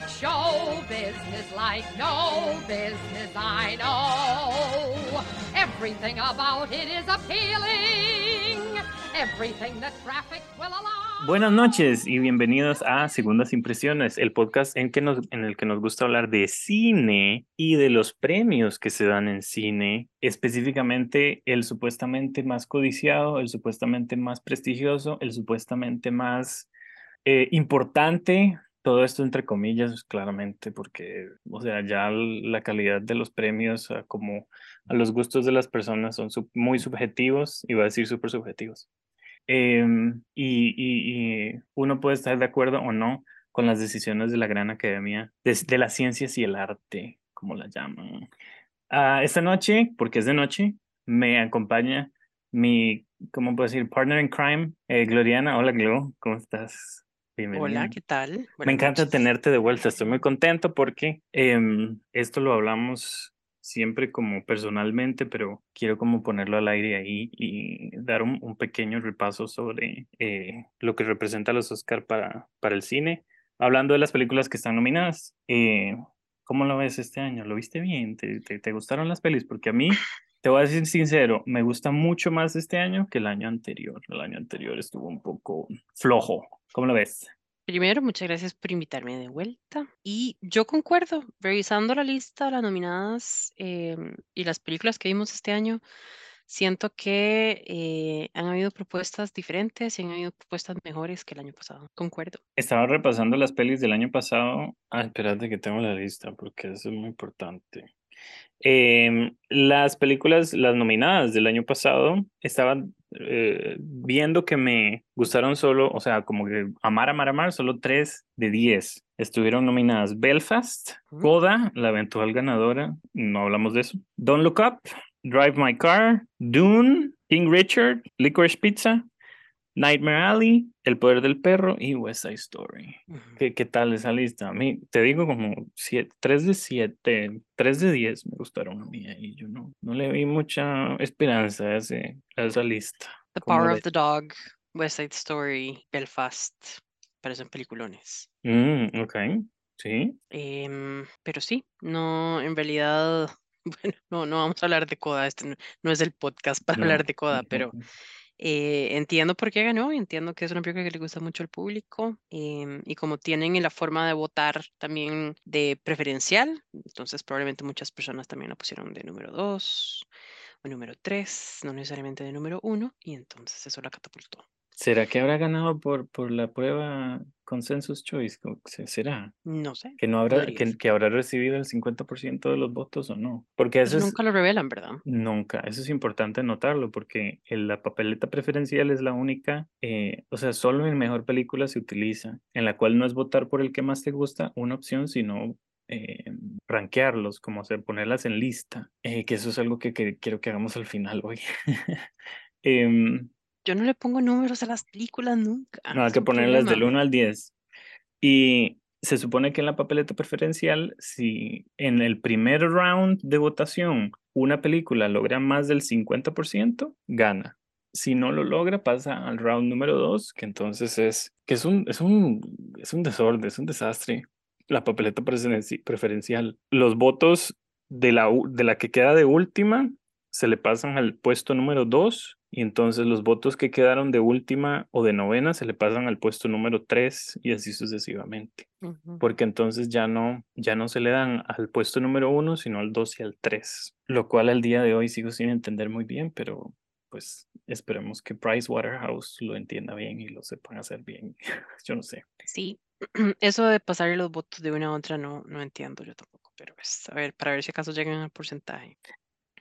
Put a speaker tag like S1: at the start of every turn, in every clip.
S1: show business, like no business I know. Everything about it is appealing. Everything will allow.
S2: Buenas noches y bienvenidos a Segundas Impresiones, el podcast en, que nos, en el que nos gusta hablar de cine y de los premios que se dan en cine, específicamente el supuestamente más codiciado, el supuestamente más prestigioso, el supuestamente más eh, importante, todo esto entre comillas, claramente, porque, o sea, ya la calidad de los premios, como a los gustos de las personas son muy subjetivos, iba a decir súper subjetivos. Em, y, y, uno puede estar de acuerdo o no con las decisiones de la gran academia de, de las ciencias y el arte, como la llaman. Uh, esta noche, porque es de noche, me acompaña mi, ¿cómo puedo decir? Partner in crime, eh, Gloriana. Hola, Glo, ¿cómo estás?
S3: Hola, ¿qué tal?
S2: Me encanta tenerte de vuelta, estoy muy contento porque em, esto lo hablamos siempre como personalmente, pero quiero como ponerlo al aire ahí y dar un, pequeño repaso sobre eh, lo que representa los Oscar para, para el cine. Hablando de las películas que están nominadas, eh, ¿cómo lo ves este año? ¿Lo viste bien? ¿Te, te, te gustaron las pelis? Porque a mí te voy a decir sincero, me gusta mucho más este año que el año anterior. El año anterior estuvo un poco flojo. ¿Cómo lo ves?
S3: Primero, muchas gracias por invitarme de vuelta. Y yo concuerdo, revisando la lista de las nominadas em, y las películas que vimos este año, siento que eh, han habido propuestas diferentes y han habido propuestas mejores que el año pasado. Concuerdo.
S2: Estaba repasando las pelis del año pasado. Ah, espérate que tengo la lista porque eso es muy importante. Em, las películas, las nominadas del año pasado, estaban eh, viendo que me gustaron solo, o sea, como que amar, amar, amar, solo tres de diez estuvieron nominadas. Belfast, Coda, la eventual ganadora, no hablamos de eso. Don't Look Up, Drive My Car, Dune, King Richard, Licorice Pizza, Nightmare Alley, El Poder del Perro y West Side Story. ¿Qué, ¿Qué, tal esa lista? A mí, te digo como siete, 3 de 7, 3 de 10 me gustaron a mí y yo no, no le vi mucha esperanza a, ese, a esa lista.
S3: The Power of the Dog, West Side Story, Belfast, parecen peliculones.
S2: Mm, ok, sí.
S3: Em, pero sí, no, en realidad, bueno, no, no vamos a hablar de Coda, este no, es el podcast para hablar de Coda, pero... Eh, entiendo por qué ganó, entiendo que es una película que le gusta mucho al público em, y como tienen la forma de votar también de preferencial, entonces probablemente muchas personas también la pusieron de número 2 o número 3, no necesariamente de número 1 y entonces eso la catapultó.
S2: ¿Será que habrá ganado por, por la prueba Consensus Choice? ¿Será?
S3: No sé.
S2: ¿Que, no habrá, que, habrá recibido el 50% de los votos o no? Porque eso
S3: nunca lo revelan, ¿verdad?
S2: Nunca. Eso es importante notarlo porque la papeleta preferencial es la única, eh, o sea, solo en Mejor Película se utiliza, en la cual no es votar por el que más te gusta, una opción, sino eh, rankearlos, como hacer ponerlas en lista, eh, que eso es algo que, que, quiero que hagamos al final hoy. eh,
S3: yo no le pongo números a las películas nunca.
S2: No, hay que ponerlas del 1 al 10. Y se supone que en la papeleta preferencial, si en el primer round de votación una película logra más del 50%, gana. Si no lo logra, pasa al round número 2, que entonces es, que es un, es un, es un desorden, es un desastre. La papeleta preferencial. Los votos de la, de la que queda de última se le pasan al puesto número 2 y entonces los votos que quedaron de última o de novena se le pasan al puesto número 3 y así sucesivamente. Porque entonces ya no, ya no se le dan al puesto número 1, sino al 2 y al 3. Lo cual al día de hoy sigo sin entender muy bien, pero pues esperemos que Price Waterhouse lo entienda bien y lo sepan hacer bien. yo no sé.
S3: Sí, eso de pasar los votos de una a otra no, no entiendo yo tampoco, pero pues a ver, para ver si acaso llegan al porcentaje.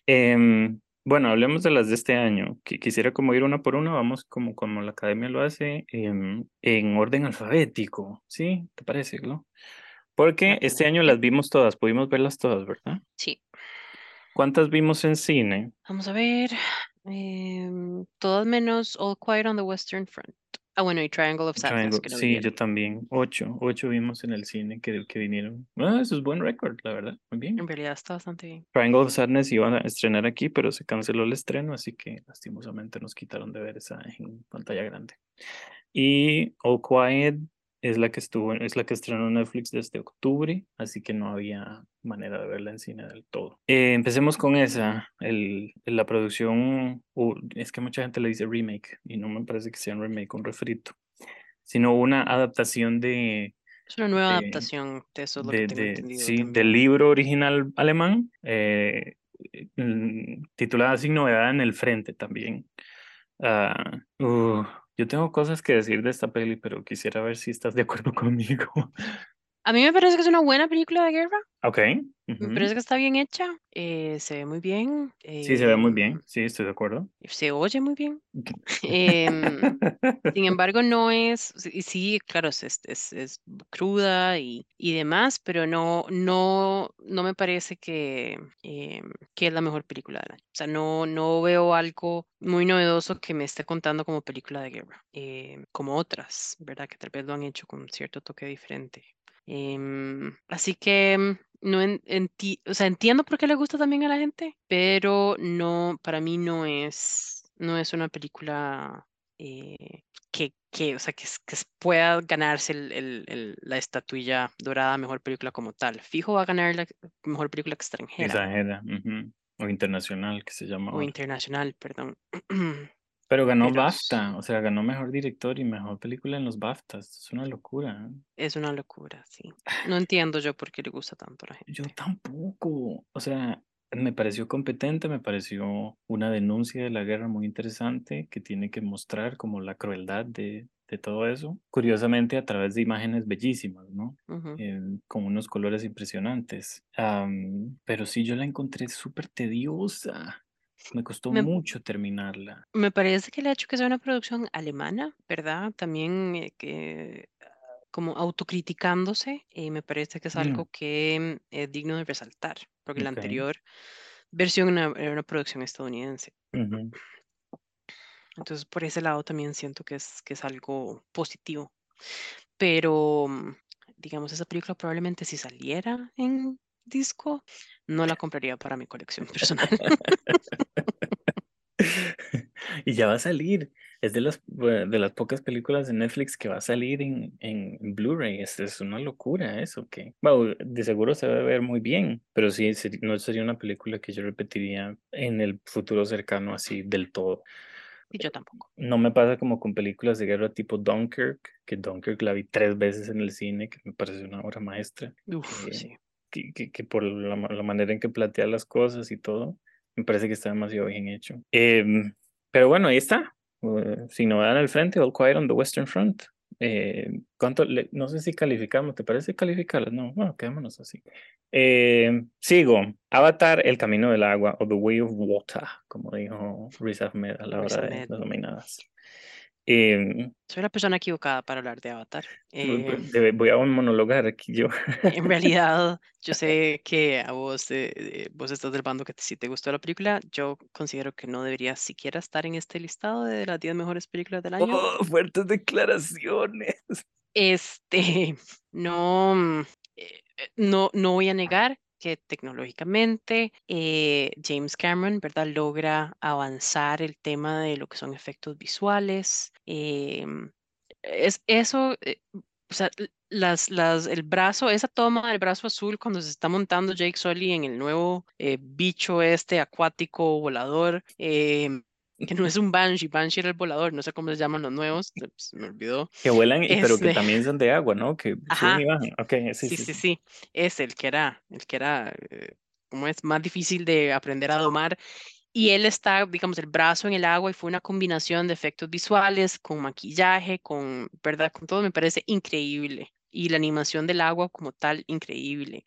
S2: Eh, bueno, hablemos de las de este año. Quisiera como ir una por una, vamos como, como la academia lo hace, en, en orden alfabético, ¿sí? ¿Te parece, no? Porque este año las vimos todas, pudimos verlas todas, ¿verdad?
S3: Sí.
S2: ¿Cuántas vimos en cine?
S3: Vamos a ver, em, todas menos All Quiet on the Western Front. Ah, bueno, y Triangle of Sadness.
S2: sí, yo también. Ocho, ocho vimos en el cine que, que vinieron. Ah, eso es buen récord, la verdad. Muy bien.
S3: En realidad está bastante bien.
S2: Triangle of Sadness iba a estrenar aquí, pero se canceló el estreno, así que lastimosamente nos quitaron de ver esa en pantalla grande. Y All Quiet es la que estuvo, es la que estrenó Netflix desde octubre, así que no había manera de verla en cine del todo. Eh, empecemos con esa, el, la producción, es que mucha gente le dice remake y no me parece que sea un remake, un refrito, sino una adaptación de...
S3: Es una nueva adaptación de eso, lo que tengo entendido
S2: Sí, del libro original alemán, eh, mm, titulada Sin Novedad en el Frente también. Uh, yo tengo cosas que decir de esta peli, pero quisiera ver si estás de acuerdo conmigo.
S3: A mí me parece que es una buena película de guerra.
S2: Ok.
S3: Me parece que está bien hecha. Eh, se ve muy bien.
S2: sí, se ve muy bien.
S3: em,
S2: Sí, estoy de acuerdo.
S3: Se oye muy bien. Em, sin embargo, no es, sí, claro, es, es, es- cruda y, y demás, pero no, no, no me parece que, em, que es la mejor película del año. O sea, no, no veo algo muy novedoso que me esté contando como película de guerra, em, como otras, ¿verdad? Que tal vez lo han hecho con cierto toque diferente. Em, así que mm, no en- enti- o sea, entiendo por qué le gusta también a la gente, pero no, para mí no es, no es una película eh, que, que, o sea, que, pueda ganarse el- el- el- la estatuilla dorada mejor película como tal. Fijo va a ganar la mejor película extranjera
S2: Exagera. ujú, O internacional, que se llama
S3: o
S2: ahora.
S3: internacional, perdón.
S2: Pero ganó
S3: Pero
S2: BAFTA, o sea, ganó mejor director y mejor película en los BAFTAs. Es una locura.
S3: es una locura, sí. No entiendo yo por qué le gusta tanto a la
S2: Yo
S3: gente.
S2: tampoco. O sea, me pareció competente, me pareció una denuncia de la guerra muy interesante que tiene que mostrar como la crueldad de, de todo eso. Curiosamente, a través de imágenes bellísimas, ¿no?
S3: Ujú.
S2: Eh, con unos colores impresionantes. Am, pero sí, yo la encontré súper tediosa. Me costó
S3: Me,
S2: mucho terminarla.
S3: me parece que el hecho que sea una producción alemana, ¿verdad? También eh, que ah, como autocriticándose, eh, me parece que es
S2: Mm,
S3: algo que mm, es digno de resaltar, porque la
S2: ok.
S3: anterior versión era era una producción estadounidense.
S2: Ujú.
S3: Entonces, por ese lado también siento que es, que es algo positivo. Pero, mm, digamos, esa película probablemente si saliera en disco, no la compraría para mi colección personal.
S2: Y ya va a salir. Es de las, de las pocas películas de Netflix que va a salir en, en Blu-ray. Es, es una locura eso. Que, bueno, de seguro se va a ver muy bien, pero sí, no sería una película que yo repetiría en el futuro cercano así del todo.
S3: Y yo tampoco.
S2: No me pasa como con películas de guerra tipo Dunkirk, que Dunkirk la vi tres veces en el cine, que me parece una obra maestra,
S3: Uf,
S2: que,
S3: sí.
S2: Que, que- que por la, la manera en que plantea las cosas y todo, me parece que está demasiado bien hecho. Em, pero bueno, ahí está. Uh, sin novedad el frente, All Quiet on the Western Front. Eh, ¿cuánto le- no sé si calificamos, ¿te parece calificarlas? No, bueno, quedémonos así. Eh, sigo. Avatar, El Camino del Agua o The Way of Water, como dijo Riz Ahmed a la hora de las nominadas. Eh,
S3: Soy la persona equivocada para hablar de Avatar.
S2: voy-
S3: Eh,
S2: voy voy a monologar aquí yo.
S3: en realidad, yo sé que a vos, eh, eh, vos estás del bando que si te gustó la película, yo considero que no debería siquiera estar en este listado de las 10 mejores películas del año.
S2: Oh, fuertes declaraciones.
S3: Este, no, mm, eh, eh, no, no voy a negar que tecnológicamente eh, James Cameron, ¿verdad? Logra avanzar el tema de lo que son efectos visuales. em, es eso, eh, o sea, las, las, el brazo, esa toma del brazo azul cuando se está montando Jake Sully en el nuevo eh, bicho este acuático volador, em, que no es un Banshee, Banshee era el volador, no sé cómo se llaman los nuevos, se se me olvidó.
S2: Que vuelan, y- pero que
S3: Este,
S2: también son de agua, ¿no? Que suben y
S3: ajá,
S2: bajan. Ok, sí,
S3: sí,
S2: sí,
S3: sí,
S2: sí.
S3: es el que era, el que era, eh, como es más difícil de aprender a domar. Y él está, digamos, el brazo en el agua y fue una combinación de efectos visuales con maquillaje, con, ¿verdad? Con todo, me parece increíble. Y la animación del agua como tal, increíble.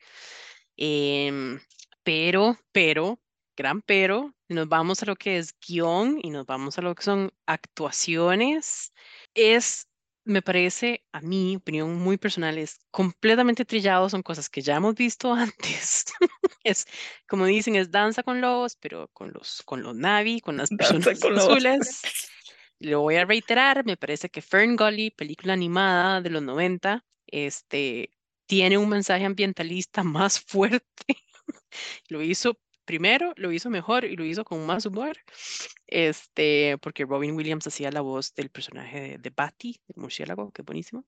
S3: Em, pero, pero, gran pero, nos vamos a lo que es guion y nos vamos a lo que son actuaciones, es, me parece, a mi opinión muy personal, es completamente trillado, son cosas que ya hemos visto antes. Es, como dicen, es danza con lobos, pero con los, con los Navi, con las personas
S2: con
S3: azules. Lo voy a reiterar, me parece que Fern Gully, película animada de los 90, este, tiene un mensaje ambientalista más fuerte. Lo hizo primero lo hizo mejor y lo hizo con más humor, este, porque Robin Williams hacía la voz del personaje de, de Batty, el murciélago, que es buenísimo,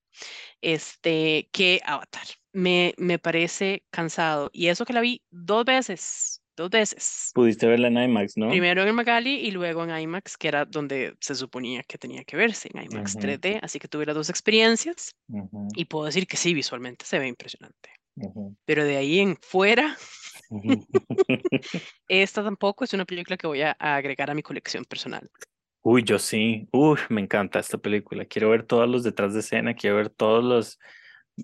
S3: este, que Avatar. Me, me parece cansado. Y eso que la vi dos veces, dos veces.
S2: Pudiste verla en IMAX, ¿no?
S3: Primero en Magali y luego en IMAX, que era donde se suponía que tenía que verse, en IMAX
S2: Ujú.
S3: 3D. Así que tuve las dos experiencias y puedo decir que sí, visualmente se ve impresionante. Pero de ahí en fuera. esta tampoco es una película que voy a agregar a mi colección personal.
S2: Uy, yo sí. Uy, me encanta esta película. Quiero ver todos los detrás de escena, quiero ver todos los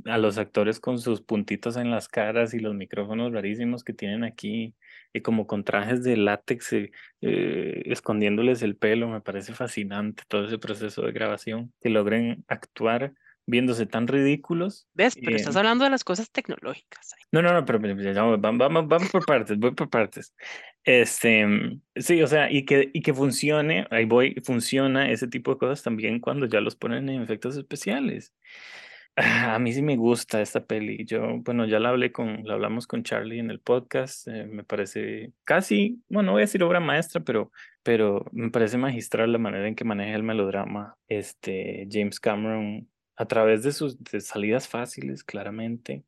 S2: a los actores con sus puntitos en las caras y los micrófonos rarísimos que tienen aquí y como con trajes de látex eh, eh, escondiéndoles el pelo. Me parece fascinante todo ese proceso de grabación, que logren actuar viéndose tan ridículos.
S3: ¿Ves? Pero estás
S2: Eh,
S3: hablando de las cosas tecnológicas.
S2: no, no, no, pero, pero, vamos, vamos, por partes, voy por partes. Este, sí, o sea, y que, y que funcione, ahí voy, funciona ese tipo de cosas también cuando ya los ponen en efectos especiales. Ah, A mí sí me gusta esta peli. Yo, bueno, ya la hablé con, la hablamos con Charlie en el podcast. eh, me parece casi, bueno, no voy a decir obra maestra, pero, pero me parece magistral la manera en que maneja el melodrama. Este, James Cameron, a través de sus de salidas fáciles, claramente.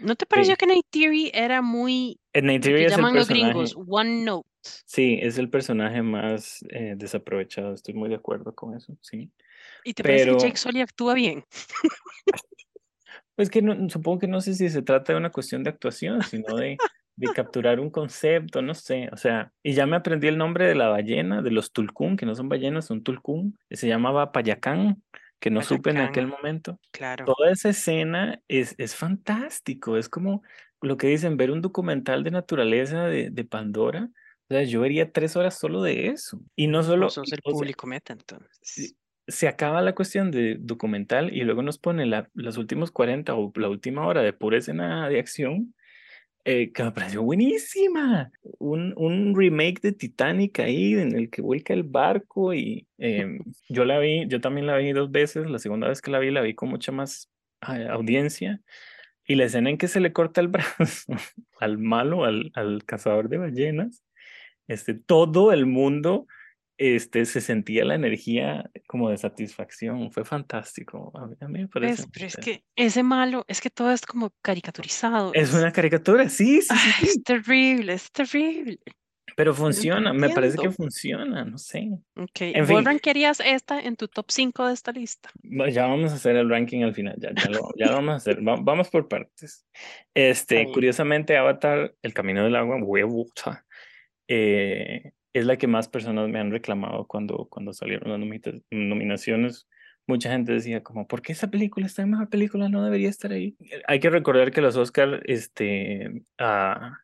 S3: ¿No te pareció
S2: Sí.
S3: que Night Theory era muy, lo
S2: Neytiri
S3: que
S2: es el
S3: los gringos, one note?
S2: sí, es el personaje más eh, desaprovechado. Estoy muy de acuerdo con eso, sí.
S3: ¿Y te parece que Jake Sully actúa bien?
S2: pues que no, supongo que no sé si se trata de una cuestión de actuación, sino de, de capturar un concepto, no sé. O sea, y ya me aprendí el nombre de la ballena, de los tulcún, que no son ballenas, son tulcún, se llamaba Payacán, que no supe en aquel momento.
S3: claro.
S2: Toda esa escena es, es fantástico, es como lo que dicen, ver un documental de naturaleza de, de Pandora. O sea, yo vería tres horas solo de eso. Y no solo,
S3: sos el
S2: sea,
S3: público meta, entonces.
S2: se acaba la cuestión de documental y luego nos pone la, los últimos 40 o la última hora de pura escena de acción, eh, que me pareció buenísima. Un, un remake de Titanic ahí en el que vuelca el barco y em, yo la vi, yo también la vi dos veces, la segunda vez que la vi la vi con mucha más eh, audiencia y la escena en que se le corta el brazo al malo, al, al cazador de ballenas, este, todo el mundo este, se sentía la energía como de satisfacción, fue fantástico, a mí, a mí me parece.
S3: ¿Ves? Pero es que ese malo, es que todo es como caricaturizado.
S2: Es
S3: Es,
S2: una caricatura, sí, sí,
S3: ay,
S2: sí,
S3: es terrible, es terrible.
S2: pero funciona, me parece que funciona, no sé.
S3: Ok,
S2: En
S3: ¿vos
S2: fin,
S3: rankearías esta en tu top 5 de esta lista?
S2: ya vamos a hacer el ranking al final, ya, ya lo, ya lo vamos a hacer, va- vamos por partes. Este, curiosamente, Avatar, El Camino del Agua, Water, eh, es la que más personas me han reclamado cuando, cuando salieron las nominaciones. Mucha gente decía como, ¿por qué esa película está en mejor película? No debería estar ahí. Hay que recordar que los Oscar este, ah,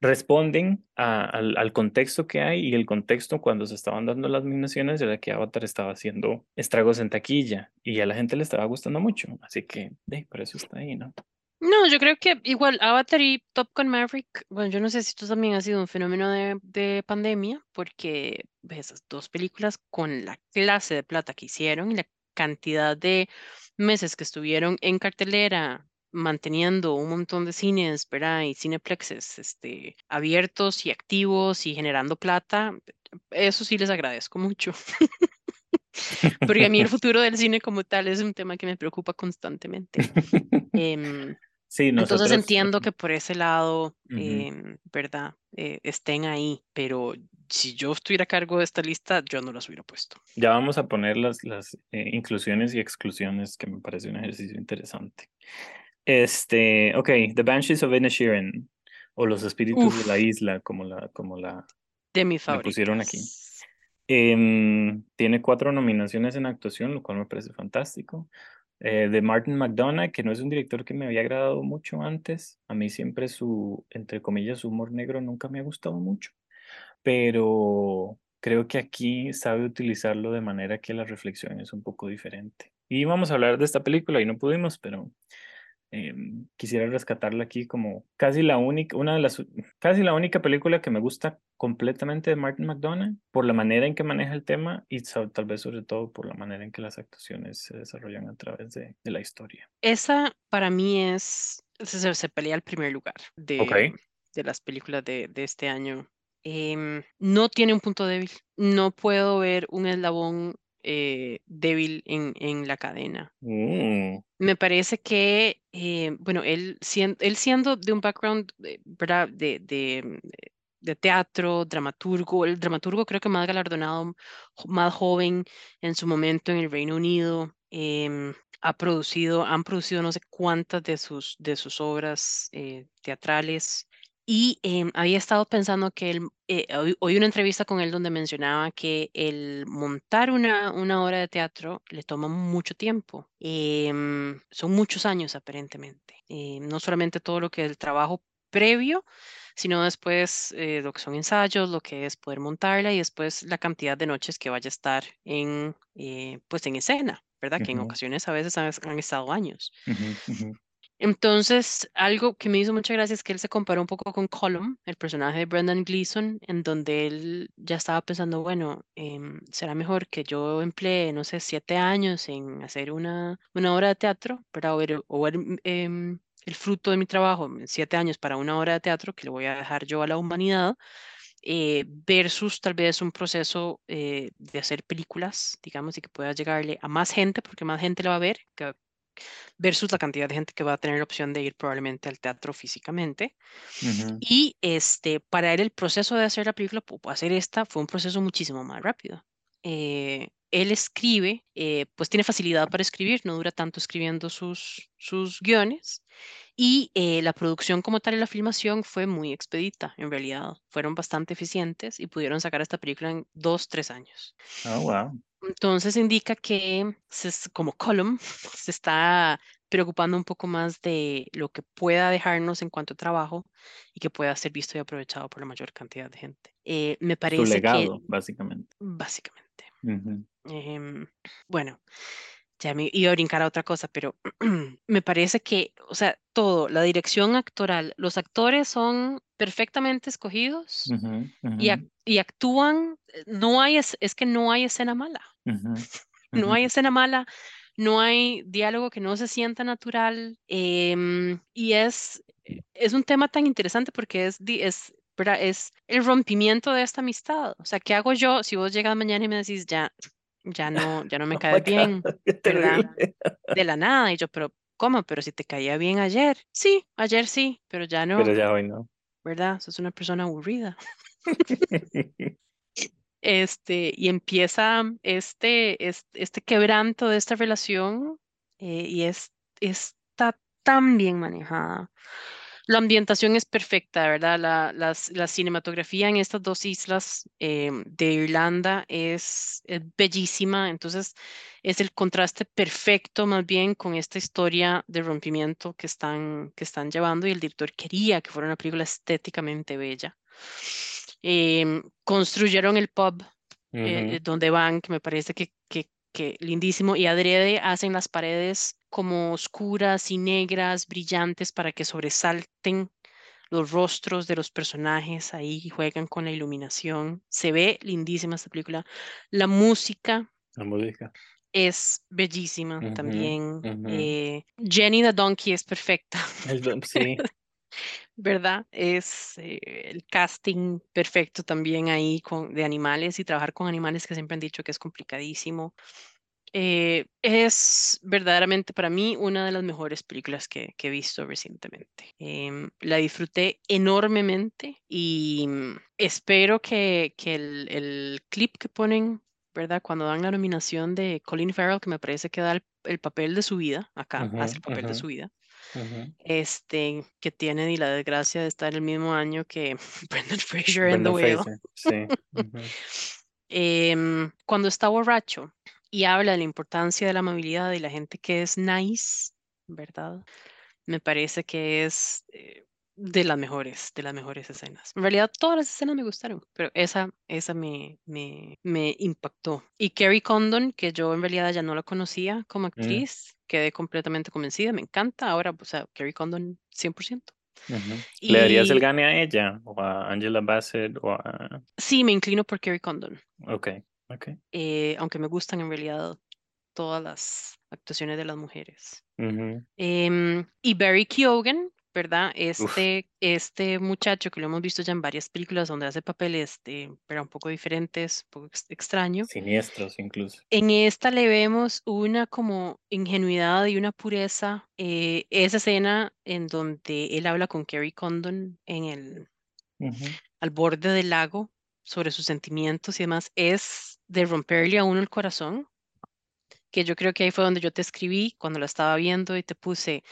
S2: responden al, al contexto que hay y el contexto cuando se estaban dando las nominaciones era que Avatar estaba haciendo estragos en taquilla y a la gente le estaba gustando mucho. Así que, de, por eso está ahí, ¿no?
S3: No, yo creo que igual Avatar y Top Gun Maverick, bueno, yo no sé si esto también ha sido un fenómeno de, de pandemia, porque ves, esas dos películas con la clase de plata que hicieron y la cantidad de meses que estuvieron en cartelera manteniendo un montón de cines, ¿verdad? Y cineplexes, este, abiertos y activos y generando plata, eso sí les agradezco mucho, porque a mí el futuro del cine como tal es un tema que me preocupa constantemente. Em,
S2: Sí,
S3: entonces
S2: nosotros.
S3: entiendo que por ese lado,
S2: Ujú.
S3: em, ¿verdad? Eh, estén ahí, pero si yo estuviera a cargo de esta lista, yo no las hubiera puesto.
S2: Ya vamos a poner las, las eh, inclusiones y exclusiones, que me parece un ejercicio interesante. Este, ok, The Banshees of Inisherin, o Los Espíritus de la
S3: Uf,
S2: Isla, como la, como la
S3: de mis
S2: pusieron aquí. Em, tiene cuatro nominaciones en actuación, lo cual me parece fantástico. Eh, de Martin McDonagh, que no es un director que me había agradado mucho antes. A mí siempre su, entre comillas, humor negro nunca me ha gustado mucho, pero creo que aquí sabe utilizarlo de manera que la reflexión es un poco diferente. Y vamos a hablar de esta película y no pudimos, pero em, quisiera rescatarla aquí como casi la única, una de las, casi la única película que me gusta completamente de Martin McDonagh por la manera en que maneja el tema y tal vez sobre todo por la manera en que las actuaciones se desarrollan a través de, de la historia.
S3: Esa para mí es, se, se pelea el primer lugar de, de las películas de, de este año. Em, no tiene un punto débil. No puedo ver un eslabón eh, débil en, en, la cadena.
S2: Mm.
S3: Me parece que, eh, bueno, él, él siendo de un background ¿verdad? De, de, de, teatro, dramaturgo, el dramaturgo creo que más galardonado, más joven en su momento en el Reino Unido, em, ha producido, han producido no sé cuántas de sus, de sus obras eh, teatrales. Y em, había estado pensando que él, eh, oí, una entrevista con él donde mencionaba que el montar una, una obra de teatro le toma mucho tiempo. Em, son muchos años aparentemente. Eh, no solamente todo lo que es el trabajo previo, sino después eh, lo que son ensayos, lo que es poder montarla y después la cantidad de noches que vaya a estar en, pues en escena, ¿verdad? Que en ocasiones a veces han, han estado años. Entonces, algo que me hizo mucha gracia es que él se comparó un poco con Column, el personaje de Brendan Gleeson, en donde él ya estaba pensando, bueno, em, será mejor que yo emplee, no sé, siete años en hacer una, una obra de teatro, para ver, o ver em, el fruto de mi trabajo, siete años para una obra de teatro que le voy a dejar yo a la humanidad, eh, versus tal vez un proceso eh, de hacer películas, digamos, y que pueda llegarle a más gente, porque más gente la va a ver, que versus la cantidad de gente que va a tener la opción de ir probablemente al teatro físicamente. Y este, para él el proceso de hacer la película, hacer esta, fue un proceso muchísimo más rápido. Eh, él escribe, eh, pues tiene facilidad para escribir, no dura tanto escribiendo sus, sus guiones. Y eh, la producción como tal y la filmación fue muy expedita, en realidad. Fueron bastante eficientes y pudieron sacar esta película en dos, tres años.
S2: Oh, wow.
S3: Entonces indica que, como Column, se está preocupando un poco más de lo que pueda dejarnos en cuanto a trabajo y que pueda ser visto y aprovechado por la mayor cantidad de gente. Eh, me parece
S2: Su legado,
S3: que,
S2: básicamente.
S3: Básicamente. Em, bueno, ya me iba a brincar a otra cosa, pero me parece que, o sea, todo, la dirección actoral, los actores son perfectamente escogidos Y, y, actúan, eh, no hay, es, es, que no hay escena mala, no hay escena mala, no hay diálogo que no se sienta natural em, y es, es un tema tan interesante porque es, es, es el rompimiento de esta amistad, o sea, ¿qué hago yo si vos llegas mañana y me decís ya, ya no, ya no me oh caes bien, ¿verdad? De la nada. Y yo, pero, ¿cómo? Pero si te caía bien ayer. Sí, ayer sí, pero ya no.
S2: Pero ya hoy no.
S3: ¿Verdad? Sos una persona aburrida. este, y empieza este, este, este, quebranto de esta relación eh, y es, está tan bien manejada. La ambientación es perfecta, ¿verdad? La, la, cinematografía en estas dos islas eh, de Irlanda es, bellísima, entonces es el contraste perfecto más bien con esta historia de rompimiento que están, que están llevando y el director quería que fuera una película estéticamente bella. Em, construyeron el pub eh, donde van, que me parece que, que, que lindísimo, y adrede hacen las paredes como oscuras y negras, brillantes, para que sobresalten los rostros de los personajes ahí, juegan con la iluminación. Se ve lindísima esta película. La música.
S2: La música.
S3: Es bellísima también. Eh, Jenny the Donkey es perfecta.
S2: sí.
S3: ¿Verdad? Es eh, el casting perfecto también ahí con, de animales y trabajar con animales que siempre han dicho que es complicadísimo. Eh, es verdaderamente para mí una de las mejores películas que, he visto recientemente. Em, la disfruté enormemente y mm, espero que, que el, clip que ponen, ¿verdad? Cuando dan la nominación de Colin Farrell, que me parece que da el, papel de su vida, acá hace el papel de su vida. Este, que tiene y la desgracia de estar el mismo año que Brendan Fraser en The Whale. Sí. Em, cuando está borracho, y habla de la importancia de la amabilidad y la gente que es nice, ¿verdad? Me parece que es eh, de las mejores, de las mejores escenas. En realidad todas las escenas me gustaron, pero esa, esa me, me, me impactó. Y Kerry Condon, que yo en realidad ya no la conocía como mm. actriz, quedé completamente convencida, me encanta. Ahora, o sea, Kerry Condon 100%.
S2: ¿Le darías el gane a ella o a Angela Bassett o a...
S3: Sí, me inclino por Kerry Condon.
S2: Ok.
S3: Eh, aunque me gustan en realidad todas las actuaciones de las mujeres. Em, y Barry Keoghan, ¿verdad? Este, este muchacho que lo hemos visto ya en varias películas donde hace papeles, de, pero un poco diferentes, un poco extraño.
S2: Siniestros incluso.
S3: En esta le vemos una como ingenuidad y una pureza. Eh, esa escena en donde él habla con Kerry Condon en el, al borde del lago sobre sus sentimientos y demás, es de romperle a uno el corazón, que yo creo que ahí fue donde yo te escribí cuando la estaba viendo y te puse,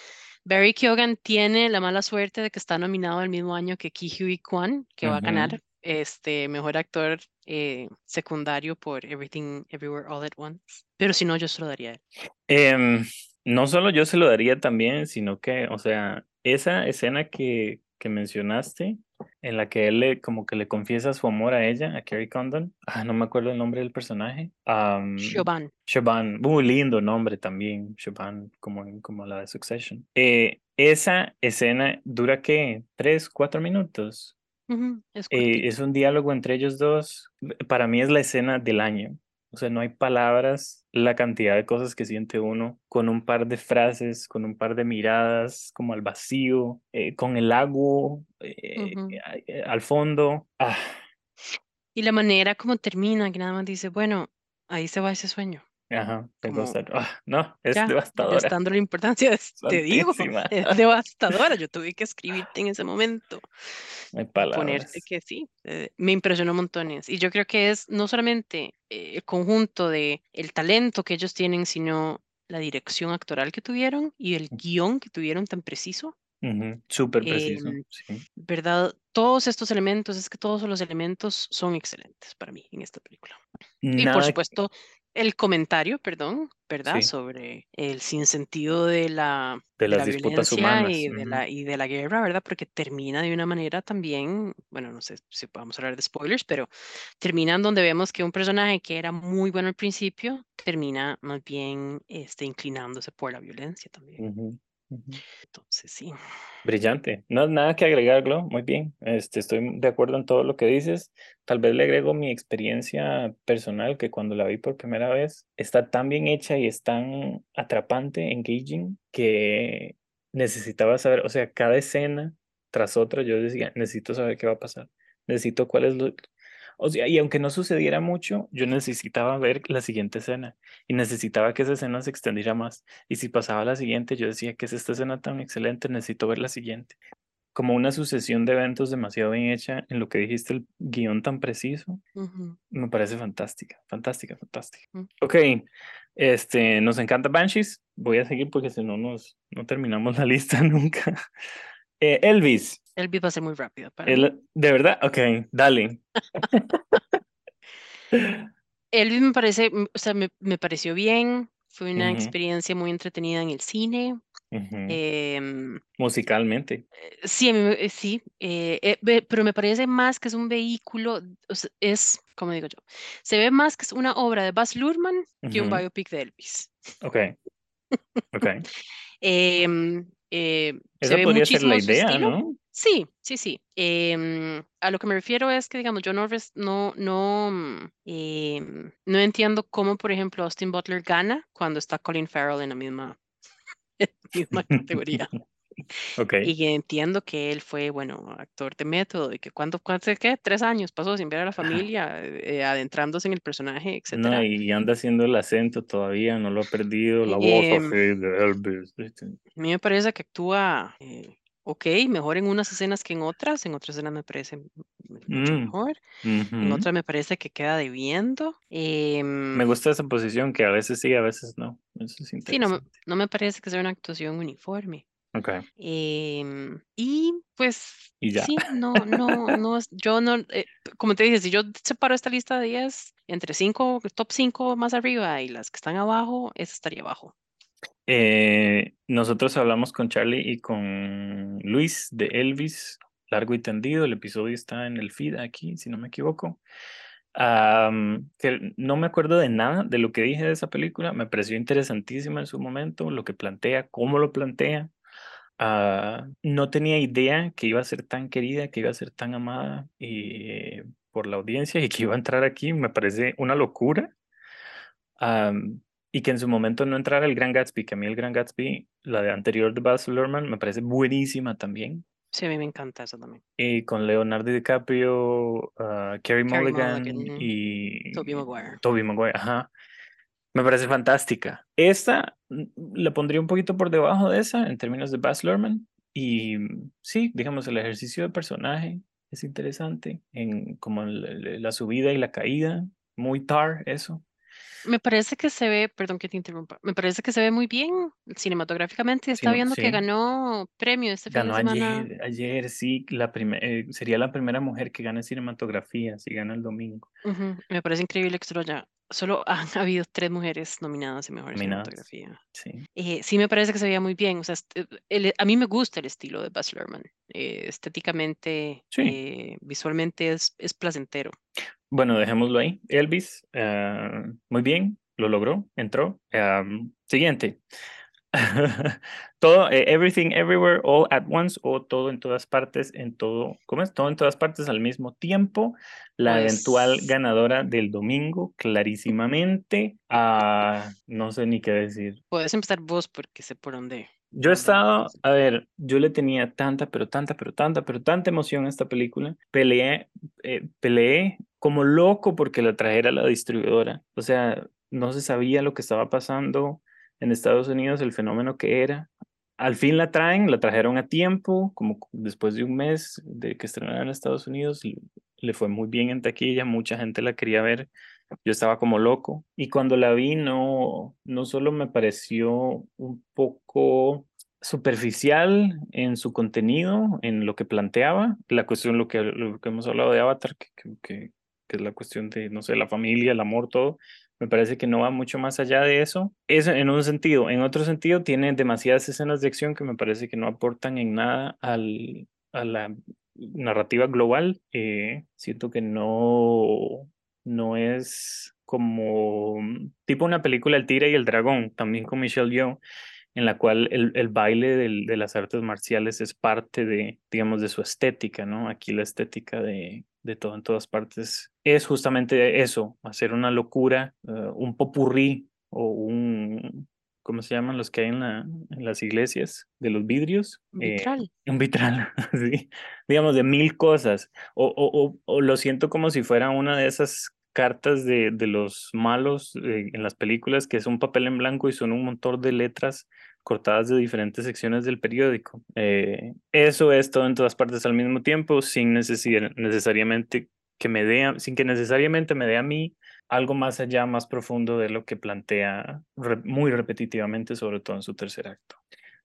S3: Barry Keoghan tiene la mala suerte de que está nominado el mismo año que Ki Huy Kwan, que va a ganar este mejor actor eh, secundario por Everything Everywhere All at Once. Pero si no, yo se lo daría a él.
S2: Em, no solo yo se lo daría también, sino que, o sea, esa escena que, que mencionaste, en la que él le, como que le confiesa su amor a ella, a Carrie Condon. Ah, no me acuerdo el nombre del personaje. Um,
S3: Siobhan.
S2: Siobhan, muy lindo nombre también, Siobhan, como, como la de Succession. Eh, esa escena dura, ¿qué? ¿Tres, cuatro minutos?
S3: es,
S2: eh, es un diálogo entre ellos dos. Para mí es la escena del año. O sea, no hay palabras, la cantidad de cosas que siente uno con un par de frases, con un par de miradas, como al vacío, eh, con el agua eh, eh, al fondo. Ah.
S3: Y la manera como termina, que nada más dice, bueno, ahí se va ese sueño.
S2: Ajá, ah, no, es devastadora.
S3: Estando la importancia, te digo, es devastadora. Yo tuve que escribirte en ese momento.
S2: Hay palabras.
S3: Ponerte que sí, eh, me impresionó montones. Y yo creo que es no solamente eh, el conjunto de el talento que ellos tienen, sino la dirección actoral que tuvieron y el guion que tuvieron tan preciso.
S2: Súper preciso. Em,
S3: ¿Verdad? Todos estos elementos, es que todos los elementos son excelentes para mí en esta película. y por supuesto, el comentario, perdón, ¿verdad? Sobre el sinsentido de la,
S2: de, las disputas humanas.
S3: Y, de la, y de la guerra, ¿verdad? Porque termina de una manera también, bueno, no sé si podemos hablar de spoilers, pero termina en donde vemos que un personaje que era muy bueno al principio, termina más bien este, inclinándose por la violencia también. Entonces, sí.
S2: Brillante. No, nada que agregarlo. Muy bien. Este, estoy de acuerdo en todo lo que dices. Tal vez le agrego mi experiencia personal, que cuando la vi por primera vez, está tan bien hecha y es tan atrapante, engaging, que necesitaba saber, o sea, cada escena tras otra, yo decía, necesito saber qué va a pasar. Necesito cuál es lo, o sea, y aunque no sucediera mucho, yo necesitaba ver la siguiente escena y necesitaba que esa escena se extendiera más. Y si pasaba la siguiente, yo decía que es esta escena tan excelente, necesito ver la siguiente. Como una sucesión de eventos demasiado bien hecha en lo que dijiste, el guion tan preciso, me parece fantástica, fantástica, fantástica. Mm. Ok, este, nos encanta Banshees. Voy a seguir porque si no, nos, no terminamos la lista nunca. Eh, Elvis.
S3: Elvis va a ser muy rápido.
S2: ¿De verdad? Ok, dale.
S3: Elvis me parece, o sea, me, me pareció bien. Fue una experiencia muy entretenida en el cine. Em,
S2: Musicalmente.
S3: Eh, sí, eh, sí, pero me parece más que es un vehículo, es, como digo yo, se ve más que es una obra de Baz Luhrmann que un biopic de Elvis.
S2: Ok. Ok.
S3: Eh,
S2: Esa podría ser la idea, ¿no?
S3: Sí, sí, sí. Em, a lo que me refiero es que, digamos, yo no, no, no, mm, em, no entiendo cómo, por ejemplo, Austin Butler gana cuando está Colin Farrell en la misma, misma categoría.
S2: Okay.
S3: Y entiendo que él fue, bueno, actor de método y que cuando, cuánto, ¿qué? Tres años pasó sin ver a la familia, eh, adentrándose en el personaje, etc.
S2: No, y anda haciendo el acento todavía, no lo ha perdido, la voz em, de Elvis.
S3: A mí me parece que actúa eh, ok, mejor en unas escenas que en otras, en otras escenas me parece mucho mm, mejor, en otras me parece que queda debiendo.
S2: me em gusta esa posición que a veces sí, a veces no.
S3: sí, no, no me parece que sea una actuación uniforme.
S2: Ok.
S3: Em, y pues
S2: y ya.
S3: sí, no, no, no, yo no, eh, como te dije, si yo separo esta lista de 10 entre 5, top 5 más arriba y las que están abajo, esa estaría abajo.
S2: Eh, nosotros hablamos con Charlie y con Luis de Elvis, largo y tendido. El episodio está en el feed aquí, si no me equivoco. que no me acuerdo de nada de lo que dije de esa película. Me pareció interesantísima en su momento, lo que plantea, cómo lo plantea. Ah, no tenía idea que iba a ser tan querida, que iba a ser tan amada y, por la audiencia y que iba a entrar aquí. Me parece una locura. y que en su momento no entrara el Gran Gatsby, que a mí el Gran Gatsby, la de anterior de Baz Luhrmann, me parece buenísima también.
S3: Sí, a mí me encanta eso también.
S2: Y con Leonardo DiCaprio, uh, Carey Mulligan,
S3: Mulligan,
S2: y
S3: Tobey Maguire.
S2: Tobey Maguire, ajá. Me parece fantástica. Esta mm, la pondría un poquito por debajo de esa en términos de Baz Luhrmann. Y mm, sí, digamos, el ejercicio de personaje es interesante, en como el- la subida y la caída, muy tar eso.
S3: Me parece que se ve, perdón que te interrumpa, me parece que se ve muy bien cinematográficamente. Está
S2: Sino-
S3: viendo que
S2: sí.
S3: ganó premio este fin
S2: Ganó
S3: de semana.
S2: ayer, ayer sí, la eh, sería la primera mujer que gane cinematografía, si gana el domingo.
S3: Ujú, Me parece increíble que solo haya, solo han habido tres mujeres nominadas en mejor
S2: Nominadas.
S3: cinematografía.
S2: Sí.
S3: Eh, sí me parece que se veía muy bien. O sea, est- eh, el- a mí me gusta el estilo de Baz Luhrmann. Eh, estéticamente,
S2: Sí.
S3: eh, visualmente es, es placentero.
S2: Bueno, dejémoslo ahí. Elvis, ah, muy bien, lo logró, entró. Am, siguiente. todo, eh, everything, everywhere, all at once, o todo en todas partes, en todo, ¿cómo es? Todo en todas partes al mismo tiempo. La eventual
S3: Pues-
S2: ganadora del domingo, clarísimamente. ah, no sé ni qué decir.
S3: Puedes empezar vos porque sé por dónde.
S2: Yo he estado, a ver, yo le tenía tanta, pero tanta, pero tanta, pero tanta emoción a esta película. Peleé, eh, peleé como loco porque la trajera la distribuidora. O sea, no se sabía lo que estaba pasando en Estados Unidos, el fenómeno que era. Al fin la traen, la trajeron a tiempo, como después de un mes de que estrenaron en Estados Unidos, le fue muy bien en taquilla, mucha gente la quería ver. Yo estaba como loco y cuando la vi no, no solo me pareció un poco superficial en su contenido, en lo que planteaba, la cuestión, lo que, lo que hemos hablado de Avatar, que, que, que es la cuestión de, no sé, la familia, el amor, todo, me parece que no va mucho más allá de eso. Eso en un sentido. En otro sentido, tiene demasiadas escenas de acción que me parece que no aportan en nada al, a la narrativa global. Eh, siento que no, no es como tipo una película El Tigre y el Dragón, también con Michelle Yeoh, en la cual el, el baile del, de las artes marciales es parte de, digamos, de su estética, ¿no? Aquí la estética de, de todo en todas partes es justamente eso, hacer una locura, uh, un popurrí o un, ¿cómo se llaman los que hay en, la, en las iglesias? De los vidrios.
S3: Vitral.
S2: Eh, un vitral, sí. Digamos, de mil cosas. O, o, o, o, lo siento como si fuera una de esas cartas de, de los malos eh, en las películas, que es un papel en blanco y son un montón de letras cortadas de diferentes secciones del periódico. Eh, eso es todo en todas partes al mismo tiempo, sin necesariamente que me dé, sin que necesariamente me dé a mí algo más allá, más profundo de lo que plantea re, muy repetitivamente, sobre todo en su tercer acto.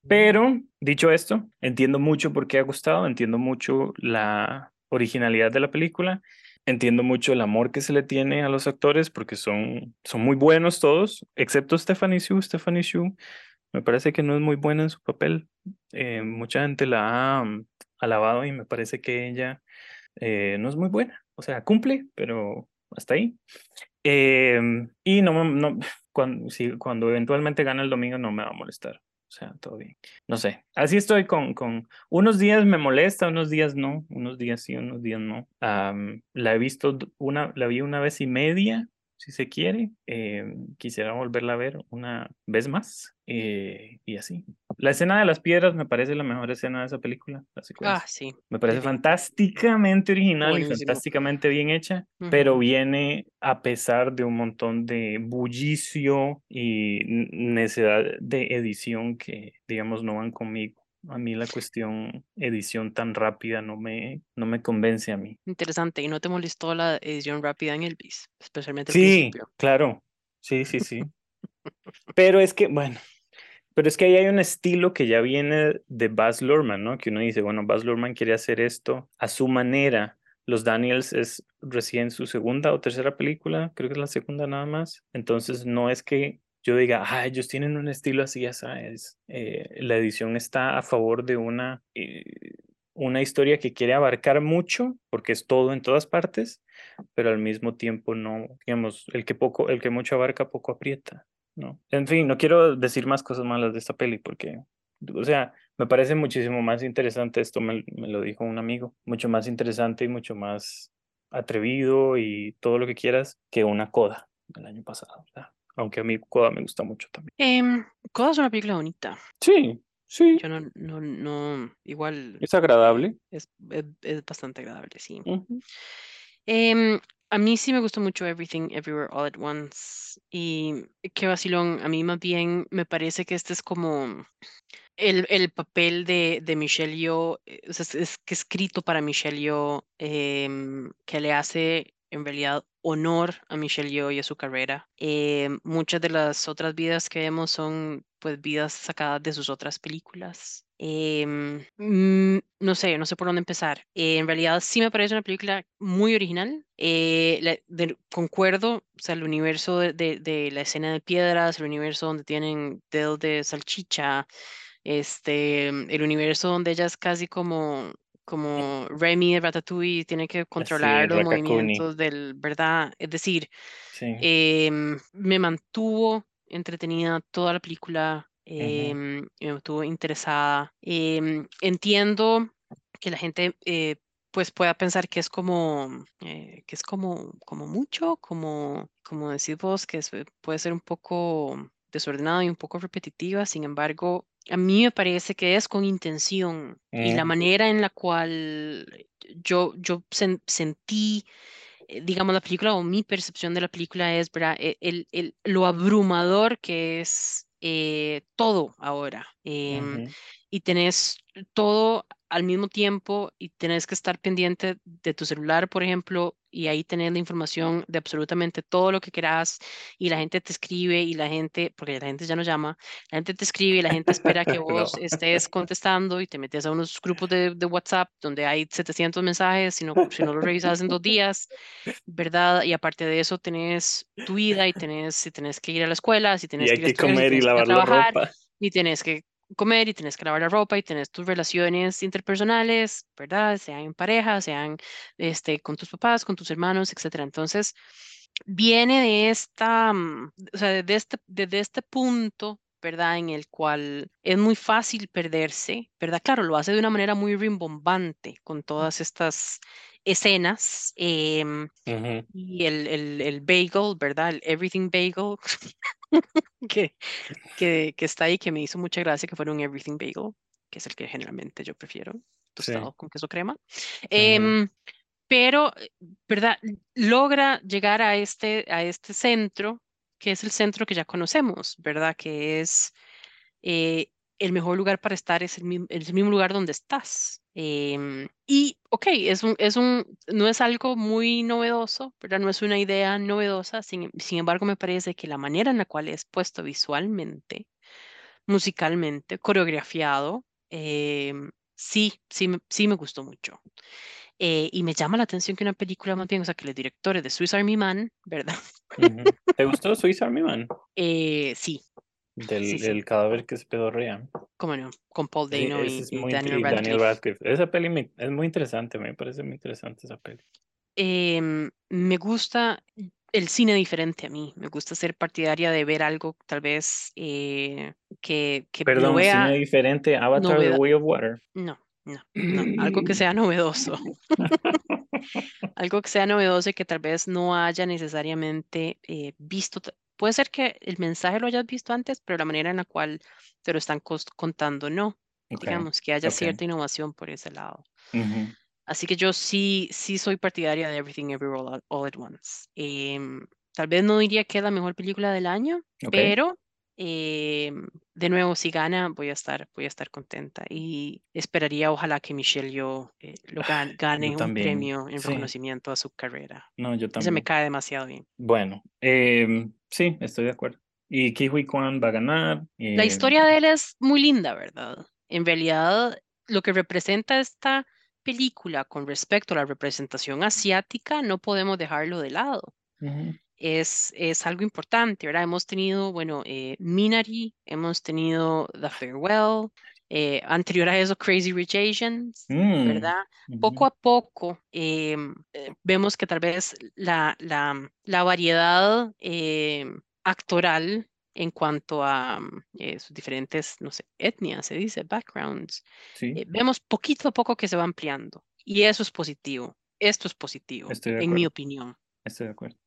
S2: Pero, dicho esto, entiendo mucho por qué ha gustado, entiendo mucho la originalidad de la película, entiendo mucho el amor que se le tiene a los actores porque son, son muy buenos todos, excepto Stephanie Sue. Stephanie Sue me parece que no es muy buena en su papel. Eh, mucha gente la ha um, alabado y me parece que ella eh, no es muy buena. O sea, cumple, pero hasta ahí. Eh, y no, no cuando, si, cuando eventualmente gana el domingo no me va a molestar. Sea, todo bien. No sé. Así estoy con, con unos días me molesta, unos días no, unos días sí, unos días no. La he visto una, la vi una vez y media, si se quiere. Eh, quisiera volverla a ver una vez más. Eh, y así. La escena de las piedras me parece la mejor escena de esa película. La secuencia.
S3: Ah, sí.
S2: Me parece fantásticamente original
S3: Buenísimo.
S2: y fantásticamente bien hecha,
S3: Ujú.
S2: pero viene a pesar de un montón de bullicio y necesidad de edición que, digamos, no van conmigo. A mí la cuestión edición tan rápida no me, no me convence a mí.
S3: Interesante. ¿Y no te molestó la edición rápida en Elvis? Especialmente al
S2: Sí,
S3: principio.
S2: claro. Sí, sí, sí. Pero es que, bueno, pero es que ahí hay un estilo que ya viene de Baz Luhrmann, ¿no? Que uno dice, bueno, Baz Luhrmann quiere hacer esto a su manera. Los Daniels es recién su segunda o tercera película, creo que es la segunda nada más. Entonces no es que yo diga, ah, ellos tienen un estilo así, ya sabes. Eh, la edición está a favor de una, eh, una historia que quiere abarcar mucho, porque es todo en todas partes, pero al mismo tiempo no, digamos, el que poco, el que mucho abarca, poco aprieta, ¿no? En fin, no quiero decir más cosas malas de esta peli, porque, o sea, me parece muchísimo más interesante, esto me, me lo dijo un amigo, mucho más interesante y mucho más atrevido y todo lo que quieras que una coda del año pasado, ¿verdad? Aunque a mí Coda me gusta mucho también.
S3: Em, Coda es una película bonita.
S2: Sí, sí.
S3: Yo no, no, no, igual.
S2: Es agradable.
S3: Es, es, bastante agradable, sí. Em, a mí sí me gustó mucho Everything Everywhere All at Once. Y qué vacilón, a mí más bien me parece que este es como el, el papel de, de Michelle Yeoh, eh, es, que escrito para Michelle Yeoh, em, que le hace en realidad honor a Michelle Yeoh y a su carrera. Em, muchas de las otras vidas que vemos son pues vidas sacadas de sus otras películas. Em, mm, no sé, no sé por dónde empezar. Eh, en realidad sí me parece una película muy original. Eh, concuerdo, o sea, el universo de, de, la escena de piedras, el universo donde tienen dedos de salchicha, este, el universo donde ella es casi como como Remy de Ratatouille tiene que controlar los movimientos del, ¿verdad? Es decir, em, me mantuvo entretenida toda la película, em, me mantuvo interesada. Em, entiendo que la gente eh, pues pueda pensar que es como, eh, que es como, como mucho, como, como decís vos, que puede ser un poco desordenado y un poco repetitiva, sin embargo, a mí me parece que es con intención y la manera en la cual yo, yo sentí, eh, digamos, la película o mi percepción de la película es, ¿verdad? E, el, el, lo abrumador que es eh, todo ahora. Em, y tenés todo al mismo tiempo y tenés que estar pendiente de tu celular, por ejemplo, y ahí tener la información de absolutamente todo lo que quieras y la gente te escribe y la gente, porque la gente ya no llama, la gente te escribe y la gente espera que vos estés contestando y te metes a unos grupos de, de, WhatsApp donde hay 700 mensajes, si no, si no lo revisas en dos días, ¿verdad? Y aparte de eso tenés tu vida y tenés, si tenés que ir a la escuela, si tenés
S2: y
S3: que,
S2: ir comer y lavar la ropa.
S3: Y tienes que comer y tienes que lavar la ropa y tienes tus relaciones interpersonales, ¿verdad? Sean en pareja, sean este, con tus papás, con tus hermanos, etcétera. Entonces, viene de esta, mm, o sea, desde este, desde este punto, ¿verdad? En el cual es muy fácil perderse, ¿verdad? Claro, lo hace de una manera muy rimbombante con todas estas escenas em, y el, el, el, bagel, ¿verdad? El everything bagel que, que, que, está ahí, que me hizo mucha gracia, que fuera un everything bagel, que es el que generalmente yo prefiero, tostado con queso crema. Em, pero, ¿verdad? Logra llegar a este, a este centro, que es el centro que ya conocemos, ¿verdad? Que es eh, el mejor lugar para estar es el, mismo lugar donde estás. Em, y, ok, es un, es un, no es algo muy novedoso, ¿verdad? No es una idea novedosa, sin, sin embargo me parece que la manera en la cual es puesto visualmente, musicalmente, coreografiado, em, sí, sí, sí me gustó mucho. Eh, y me llama la atención que una película más bien, o sea, que los directores de Swiss Army Man, ¿verdad?
S2: ¿Te gustó Swiss Army Man?
S3: Eh, sí,
S2: del, cadáver que se pedorrea.
S3: ¿Cómo no? Con Paul Dano y, Daniel,
S2: Radcliffe. Esa peli es muy interesante, me parece muy interesante esa peli.
S3: Em, me gusta el cine diferente a mí. Me gusta ser partidaria de ver algo tal vez eh, que, que
S2: Perdón, cine diferente, Avatar The Way of Water.
S3: No, no, no. Algo que sea novedoso. algo que sea novedoso y que tal vez no haya necesariamente eh, visto Puede ser que el mensaje lo hayas visto antes, pero la manera en la cual te lo están contando no. Digamos, que haya cierta innovación por ese lado. Así que yo sí, sí soy partidaria de Everything Everywhere All, at Once. Em, tal vez no diría que es la mejor película del año, pero eh, de nuevo, si gana, voy a estar, voy a estar contenta y esperaría, ojalá que Michelle yo eh, lo gane, un premio en reconocimiento a su carrera.
S2: No, yo también.
S3: Se me cae demasiado bien.
S2: Bueno, em, sí, estoy de acuerdo. Y Kiwi Kwan va a ganar.
S3: La em, historia de él es muy linda, ¿verdad? En realidad, lo que representa esta película con respecto a la representación asiática, no podemos dejarlo de lado es, es algo importante, ¿verdad? Hemos tenido, bueno, eh, Minari, hemos tenido The Farewell, eh, anterior a eso Crazy Rich Asians, mm, ¿verdad? Poco a poco em, eh, vemos que tal vez la, la, la variedad em, actoral en cuanto a mm, sus diferentes, no sé, etnias, se dice, backgrounds, vemos poquito a poco que se va ampliando y eso es positivo. Esto es positivo, en mi opinión.
S2: Estoy de acuerdo.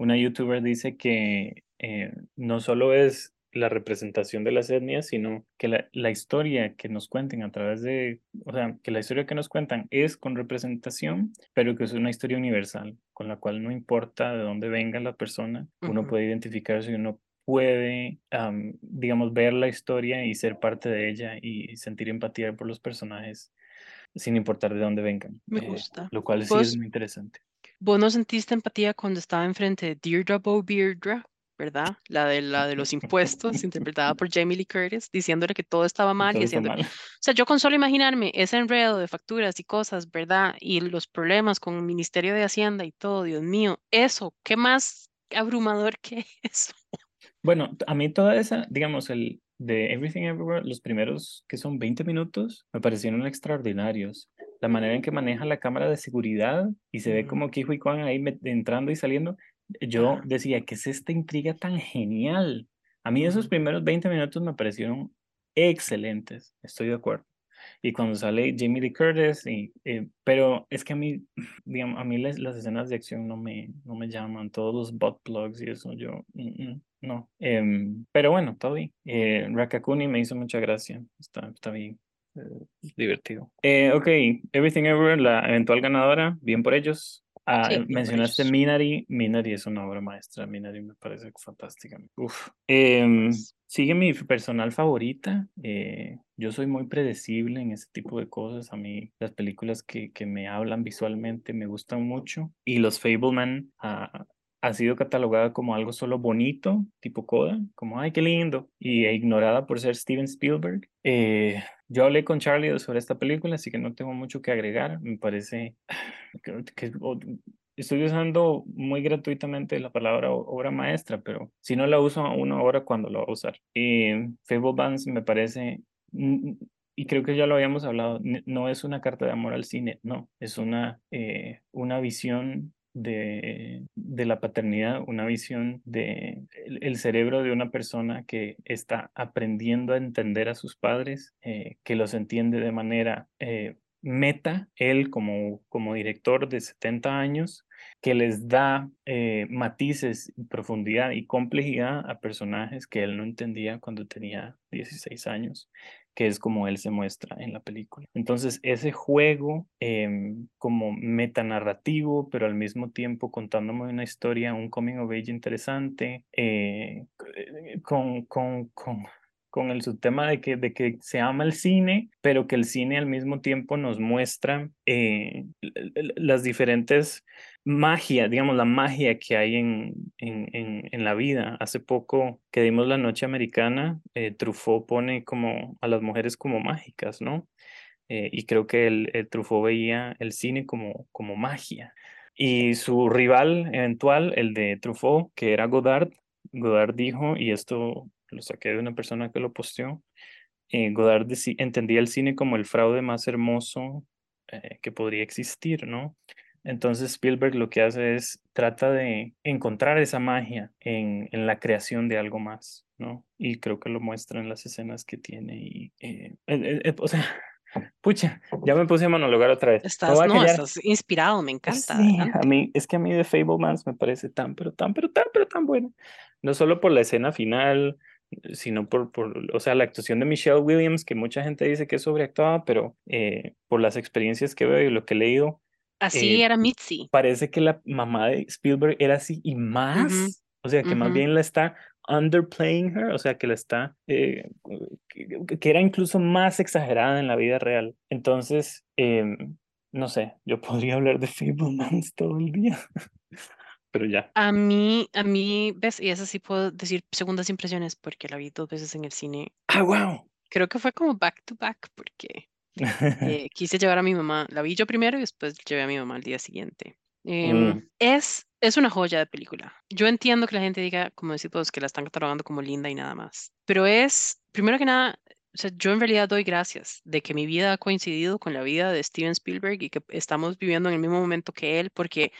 S2: Una youtuber dice que eh, no solo es la representación de las etnias, sino que la, la, historia que nos cuenten a través de, o sea, que la historia que nos cuentan es con representación, pero que es una historia universal, con la cual no importa de dónde venga la persona, uno puede identificarse y uno puede, digamos, ver la historia y ser parte de ella y sentir empatía por los personajes sin importar de dónde vengan.
S3: Me eh, gusta.
S2: lo cual sí es muy interesante.
S3: ¿Vos no sentiste empatía cuando estaba enfrente de Deirdre Bo Deirdre, verdad? La de, la de los impuestos, interpretada por Jamie Lee Curtis, diciéndole que todo estaba mal y haciendo... O sea, yo con solo imaginarme ese enredo de facturas y cosas, ¿verdad? Y los problemas con el Ministerio de Hacienda y todo, Dios mío, eso, ¿qué más abrumador que eso?
S2: Bueno, a mí toda esa, digamos, el de Everything Everywhere, los primeros que son 20 minutos, me parecieron extraordinarios. La manera en que maneja la cámara de seguridad y se ve como Kijo y Kwan ahí entrando y saliendo, yo decía, ¿qué es esta intriga tan genial? A mí esos primeros 20 minutos me parecieron excelentes, estoy de acuerdo y cuando sale Jamie Lee Curtis, y, eh, pero es que a mí, digamos, a mí las, las, escenas de acción no me, no me llaman, todos los bot plugs y eso, yo, mm, mm, no. Em, pero bueno, todo bien. Eh, Rakakuni me hizo mucha gracia, está, está bien. Eh, divertido. Eh, ok, Everything Everywhere, la eventual ganadora, bien por ellos. Ah, mencionaste Minari. Minari es una obra maestra. Minari me parece fantástica. Uf. Em, sigue mi personal favorita. Eh, yo soy muy predecible en ese tipo de cosas. A mí las películas que, que me hablan visualmente me gustan mucho. Y los Fableman uh, ha sido catalogada como algo solo bonito, tipo coda, como ay, qué lindo, y e ignorada por ser Steven Spielberg. Eh, yo hablé con Charlie sobre esta película, así que no tengo mucho que agregar. Me parece que, estoy usando muy gratuitamente la palabra obra maestra, pero si no la uso uno ahora, ¿cuándo lo va a usar? Y Fable Bands me parece y creo que ya lo habíamos hablado, no es una carta de amor al cine, no, es una, eh, una visión de, de, la paternidad, una visión de el, cerebro de una persona que está aprendiendo a entender a sus padres, eh, que los entiende de manera eh, meta, él como, como director de 70 años, que les da eh, matices, profundidad y complejidad a personajes que él no entendía cuando tenía 16 años que es como él se muestra en la película. Entonces, ese juego em, como metanarrativo, pero al mismo tiempo contándome una historia, un coming of age interesante, eh, con, con, con, con el subtema de que, de que se ama el cine, pero que el cine al mismo tiempo nos muestra eh, las diferentes magia, digamos, la magia que hay en, en, en, la vida. Hace poco que dimos la noche americana, eh, Truffaut pone como a las mujeres como mágicas, ¿no? Eh, y creo que el, el, Truffaut veía el cine como, como magia. Y su rival eventual, el de Truffaut, que era Godard, Godard dijo, y esto lo saqué de una persona que lo posteó, eh, Godard entendía el cine como el fraude más hermoso que podría existir, ¿no? Entonces Spielberg lo que hace es trata de encontrar esa magia en, en la creación de algo más, ¿no? Y creo que lo muestra en las escenas que tiene y, eh, eh, eh, o sea, pucha, ya me puse a monologar otra vez.
S3: Estás, no, estás inspirado, me encanta.
S2: Sí, a mí, es que a mí de Fablemans me parece tan, pero tan, pero tan, pero tan bueno. No solo por la escena final, sino por, por, o sea, la actuación de Michelle Williams, que mucha gente dice que es sobreactuada, pero por las experiencias que veo y lo que he leído,
S3: Así eh, era Mitzi.
S2: Parece que la mamá de Spielberg era así y más. O sea, que más bien la está underplaying her, o sea, que la está, eh, que, era incluso más exagerada en la vida real. Entonces, em, no sé, yo podría hablar de Fablemans todo el día, pero ya.
S3: A mí, a mí, ves, y eso sí puedo decir segundas impresiones porque la vi dos veces en el cine.
S2: Ah, wow.
S3: Creo que fue como back to back porque eh, quise llevar a mi mamá, la vi yo primero y después llevé a mi mamá al día siguiente. Em, mm. es, es una joya de película. Yo entiendo que la gente diga, como decís vos, que la están catalogando como linda y nada más. Pero es, primero que nada, o sea, yo en realidad doy gracias de que mi vida ha coincidido con la vida de Steven Spielberg y que estamos viviendo en el mismo momento que él, porque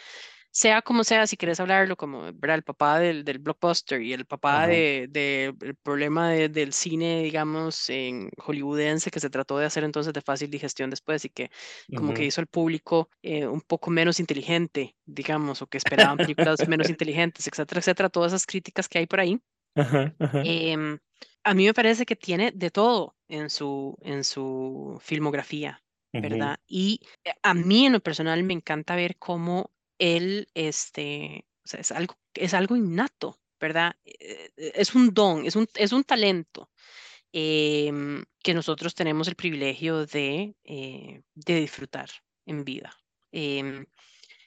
S3: sea como sea, si quieres hablarlo como, ¿verdad? El papá del, del blockbuster y el papá de, de, el problema de, del cine, digamos, en hollywoodense que se trató de hacer entonces de fácil digestión después y que como que hizo al público eh, un poco menos inteligente, digamos, o que esperaban películas menos inteligentes, etcétera, etcétera, todas esas críticas que hay por ahí. Em, a mí me parece que tiene de todo en su, en su filmografía, ¿verdad? Y eh, a mí en lo personal me encanta ver cómo él, este, es algo, es algo innato, ¿verdad? Eh, eh, es un don, es un, es un talento em, que nosotros tenemos el privilegio de, eh, de disfrutar en vida. Em,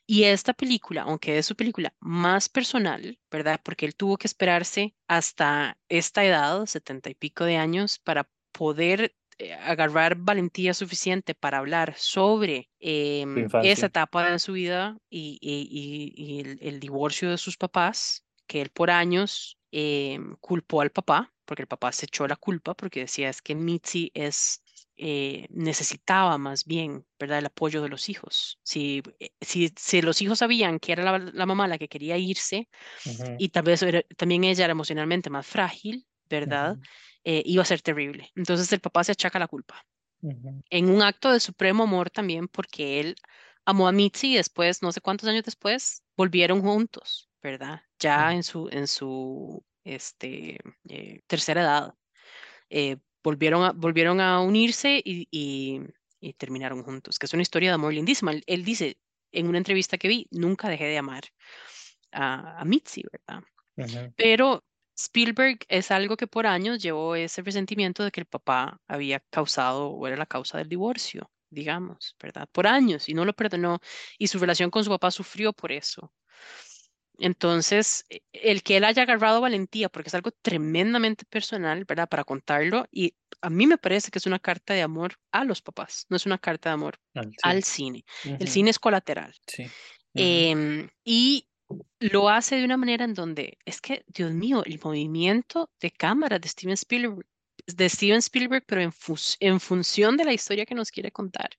S3: y esta película, aunque es su película más personal, ¿verdad? Porque él tuvo que esperarse hasta esta edad, setenta y pico de años, para poder agarrar valentía suficiente para hablar sobre em, esa etapa de su vida y, y, el, divorcio de sus papás, que él por años em, culpó al papá, porque el papá se echó la culpa, porque decía es que Mitzi es, eh, necesitaba más bien, ¿verdad?, el apoyo de los hijos. Si, eh, si, si los hijos sabían que era la, mamá la que quería irse y tal vez también ella era emocionalmente más frágil, ¿verdad? Eh, iba a ser terrible. Entonces el papá se achaca la culpa. En un acto de supremo amor también, porque él amó a Mitzi y después, no sé cuántos años después, volvieron juntos, ¿verdad? Ya en su, en su este, eh, tercera edad. Eh, volvieron, a, volvieron a unirse y, y, terminaron juntos, que es una historia de amor lindísima. Él, dice en una entrevista que vi, nunca dejé de amar a, a Mitzi, ¿verdad? Pero Spielberg es algo que por años llevó ese resentimiento de que el papá había causado o era la causa del divorcio, digamos, ¿verdad? Por años y no lo perdonó y su relación con su papá sufrió por eso. Entonces, e, el que él haya agarrado valentía, porque es algo tremendamente personal, ¿verdad? Para contarlo, y a mí me parece que es una carta de amor a los papás, no es una carta de amor al cine. El cine es colateral. Sí. Em, y lo hace de una manera en donde es que, Dios mío, el movimiento de cámara de Steven Spielberg, de Steven Spielberg pero en, en función de la historia que nos quiere contar.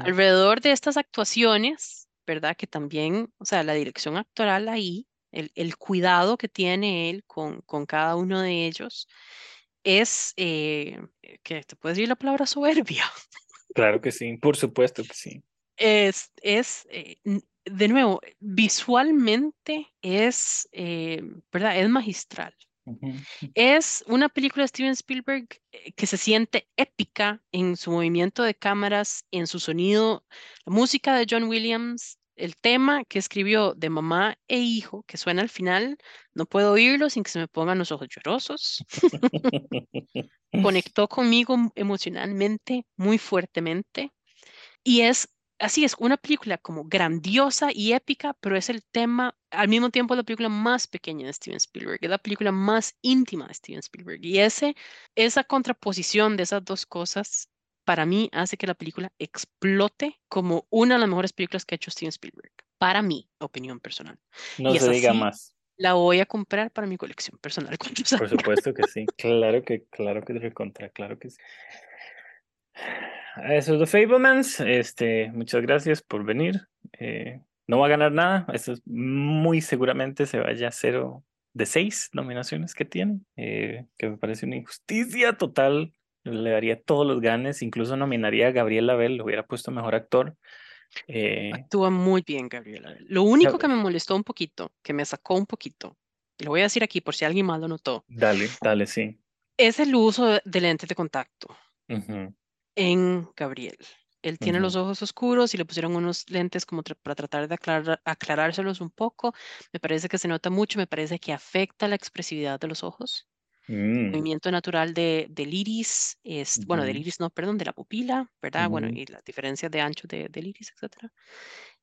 S3: Alrededor de estas actuaciones, ¿verdad? Que también, o sea, la dirección actoral ahí, el, el cuidado que tiene él con, con cada uno de ellos, es, eh, que te puedes decir la palabra soberbia.
S2: Claro que sí, por supuesto que sí.
S3: Es, es eh, de nuevo, visualmente es, eh, ¿verdad? Es magistral. Es una película de Steven Spielberg eh, que se siente épica en su movimiento de cámaras, en su sonido, la música de John Williams, el tema que escribió de mamá e hijo, que suena al final, no puedo oírlo sin que se me pongan los ojos llorosos. Conectó conmigo emocionalmente muy fuertemente y es así es, una película como grandiosa y épica, pero es el tema, al mismo tiempo la película más pequeña de Steven Spielberg, es la película más íntima de Steven Spielberg. Y ese, esa contraposición de esas dos cosas, para mí, hace que la película explote como una de las mejores películas que ha hecho Steven Spielberg. Para mi opinión personal.
S2: No se diga más.
S3: La voy a comprar para mi colección personal.
S2: Por supuesto que sí. Claro que, claro que te contra, claro que sí. Eso es The Fablemans. Este, muchas gracias por venir. Eh, no va a ganar nada. Eso es muy seguramente se vaya a cero de seis nominaciones que tiene, eh, que me parece una injusticia total. Le daría todos los ganes, incluso nominaría a Gabriel Abel, lo hubiera puesto mejor actor.
S3: Eh, Actúa muy bien Gabriel Abel. Lo único que me molestó un poquito, que me sacó un poquito, y lo voy a decir aquí por si alguien más lo notó.
S2: Dale, dale, sí.
S3: Es el uso de lentes de contacto en Gabriel. Él tiene los ojos oscuros y le pusieron unos lentes como para tratar de aclarárselos un poco. Me parece que se nota mucho, me parece que afecta la expresividad de los ojos. El mm. movimiento natural de, del iris, es, bueno, del iris no, perdón, de la pupila, ¿verdad? Bueno, y las diferencias de ancho de, del iris, etcétera.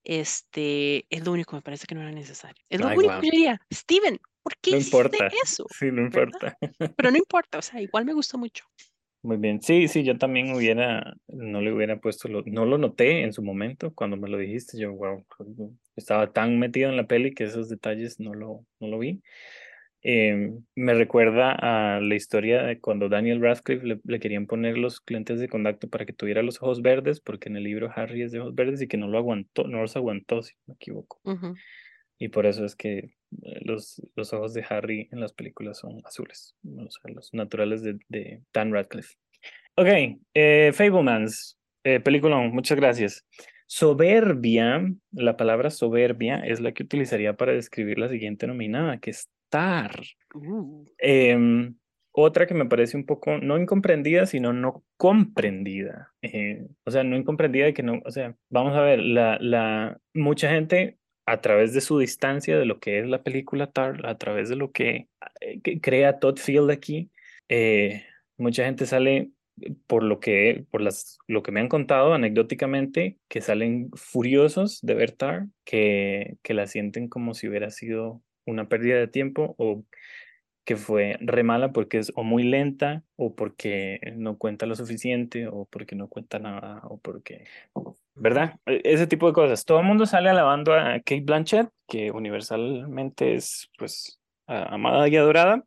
S3: Este, es lo único me parece que no era necesario. Es lo único que yo diría, Steven, ¿por qué no importa. eso?
S2: Sí, no importa.
S3: Pero no importa, o sea, igual me gustó mucho.
S2: Muy bien, sí, sí, yo también hubiera, no le hubiera puesto, lo, no lo noté en su momento cuando me lo dijiste, yo, wow, estaba tan metido en la peli que esos detalles no lo, no lo vi. Em, me recuerda a la historia de cuando Daniel Radcliffe le, querían poner los lentes de contacto para que tuviera los ojos verdes, porque en el libro Harry es de ojos verdes y que no lo aguantó, no los aguantó, si no me equivoco. y por eso es que eh, los, los ojos de Harry en las películas son azules, o sea, los naturales de, de Dan Radcliffe. Ok, eh, Fablemans, eh, película, muchas gracias. Soberbia, la palabra soberbia es la que utilizaría para describir la siguiente nominada, que es tar.
S3: Uh,
S2: Em, otra que me parece un poco no incomprendida, sino no comprendida. Eh, o sea, no incomprendida de que no, o sea, vamos a ver, la, la, mucha gente a través de su distancia de lo que es la película Tar, a través de lo que, eh, que crea Todd Field aquí, eh, mucha gente sale por lo que, por las, lo que me han contado anecdóticamente, que salen furiosos de ver Tar, que, que la sienten como si hubiera sido una pérdida de tiempo o que fue re mala porque es o muy lenta o porque no cuenta lo suficiente o porque no cuenta nada o porque, ¿verdad? E- Ese tipo de cosas. Todo el mundo sale alabando a Kate Blanchett, que universalmente es pues amada y adorada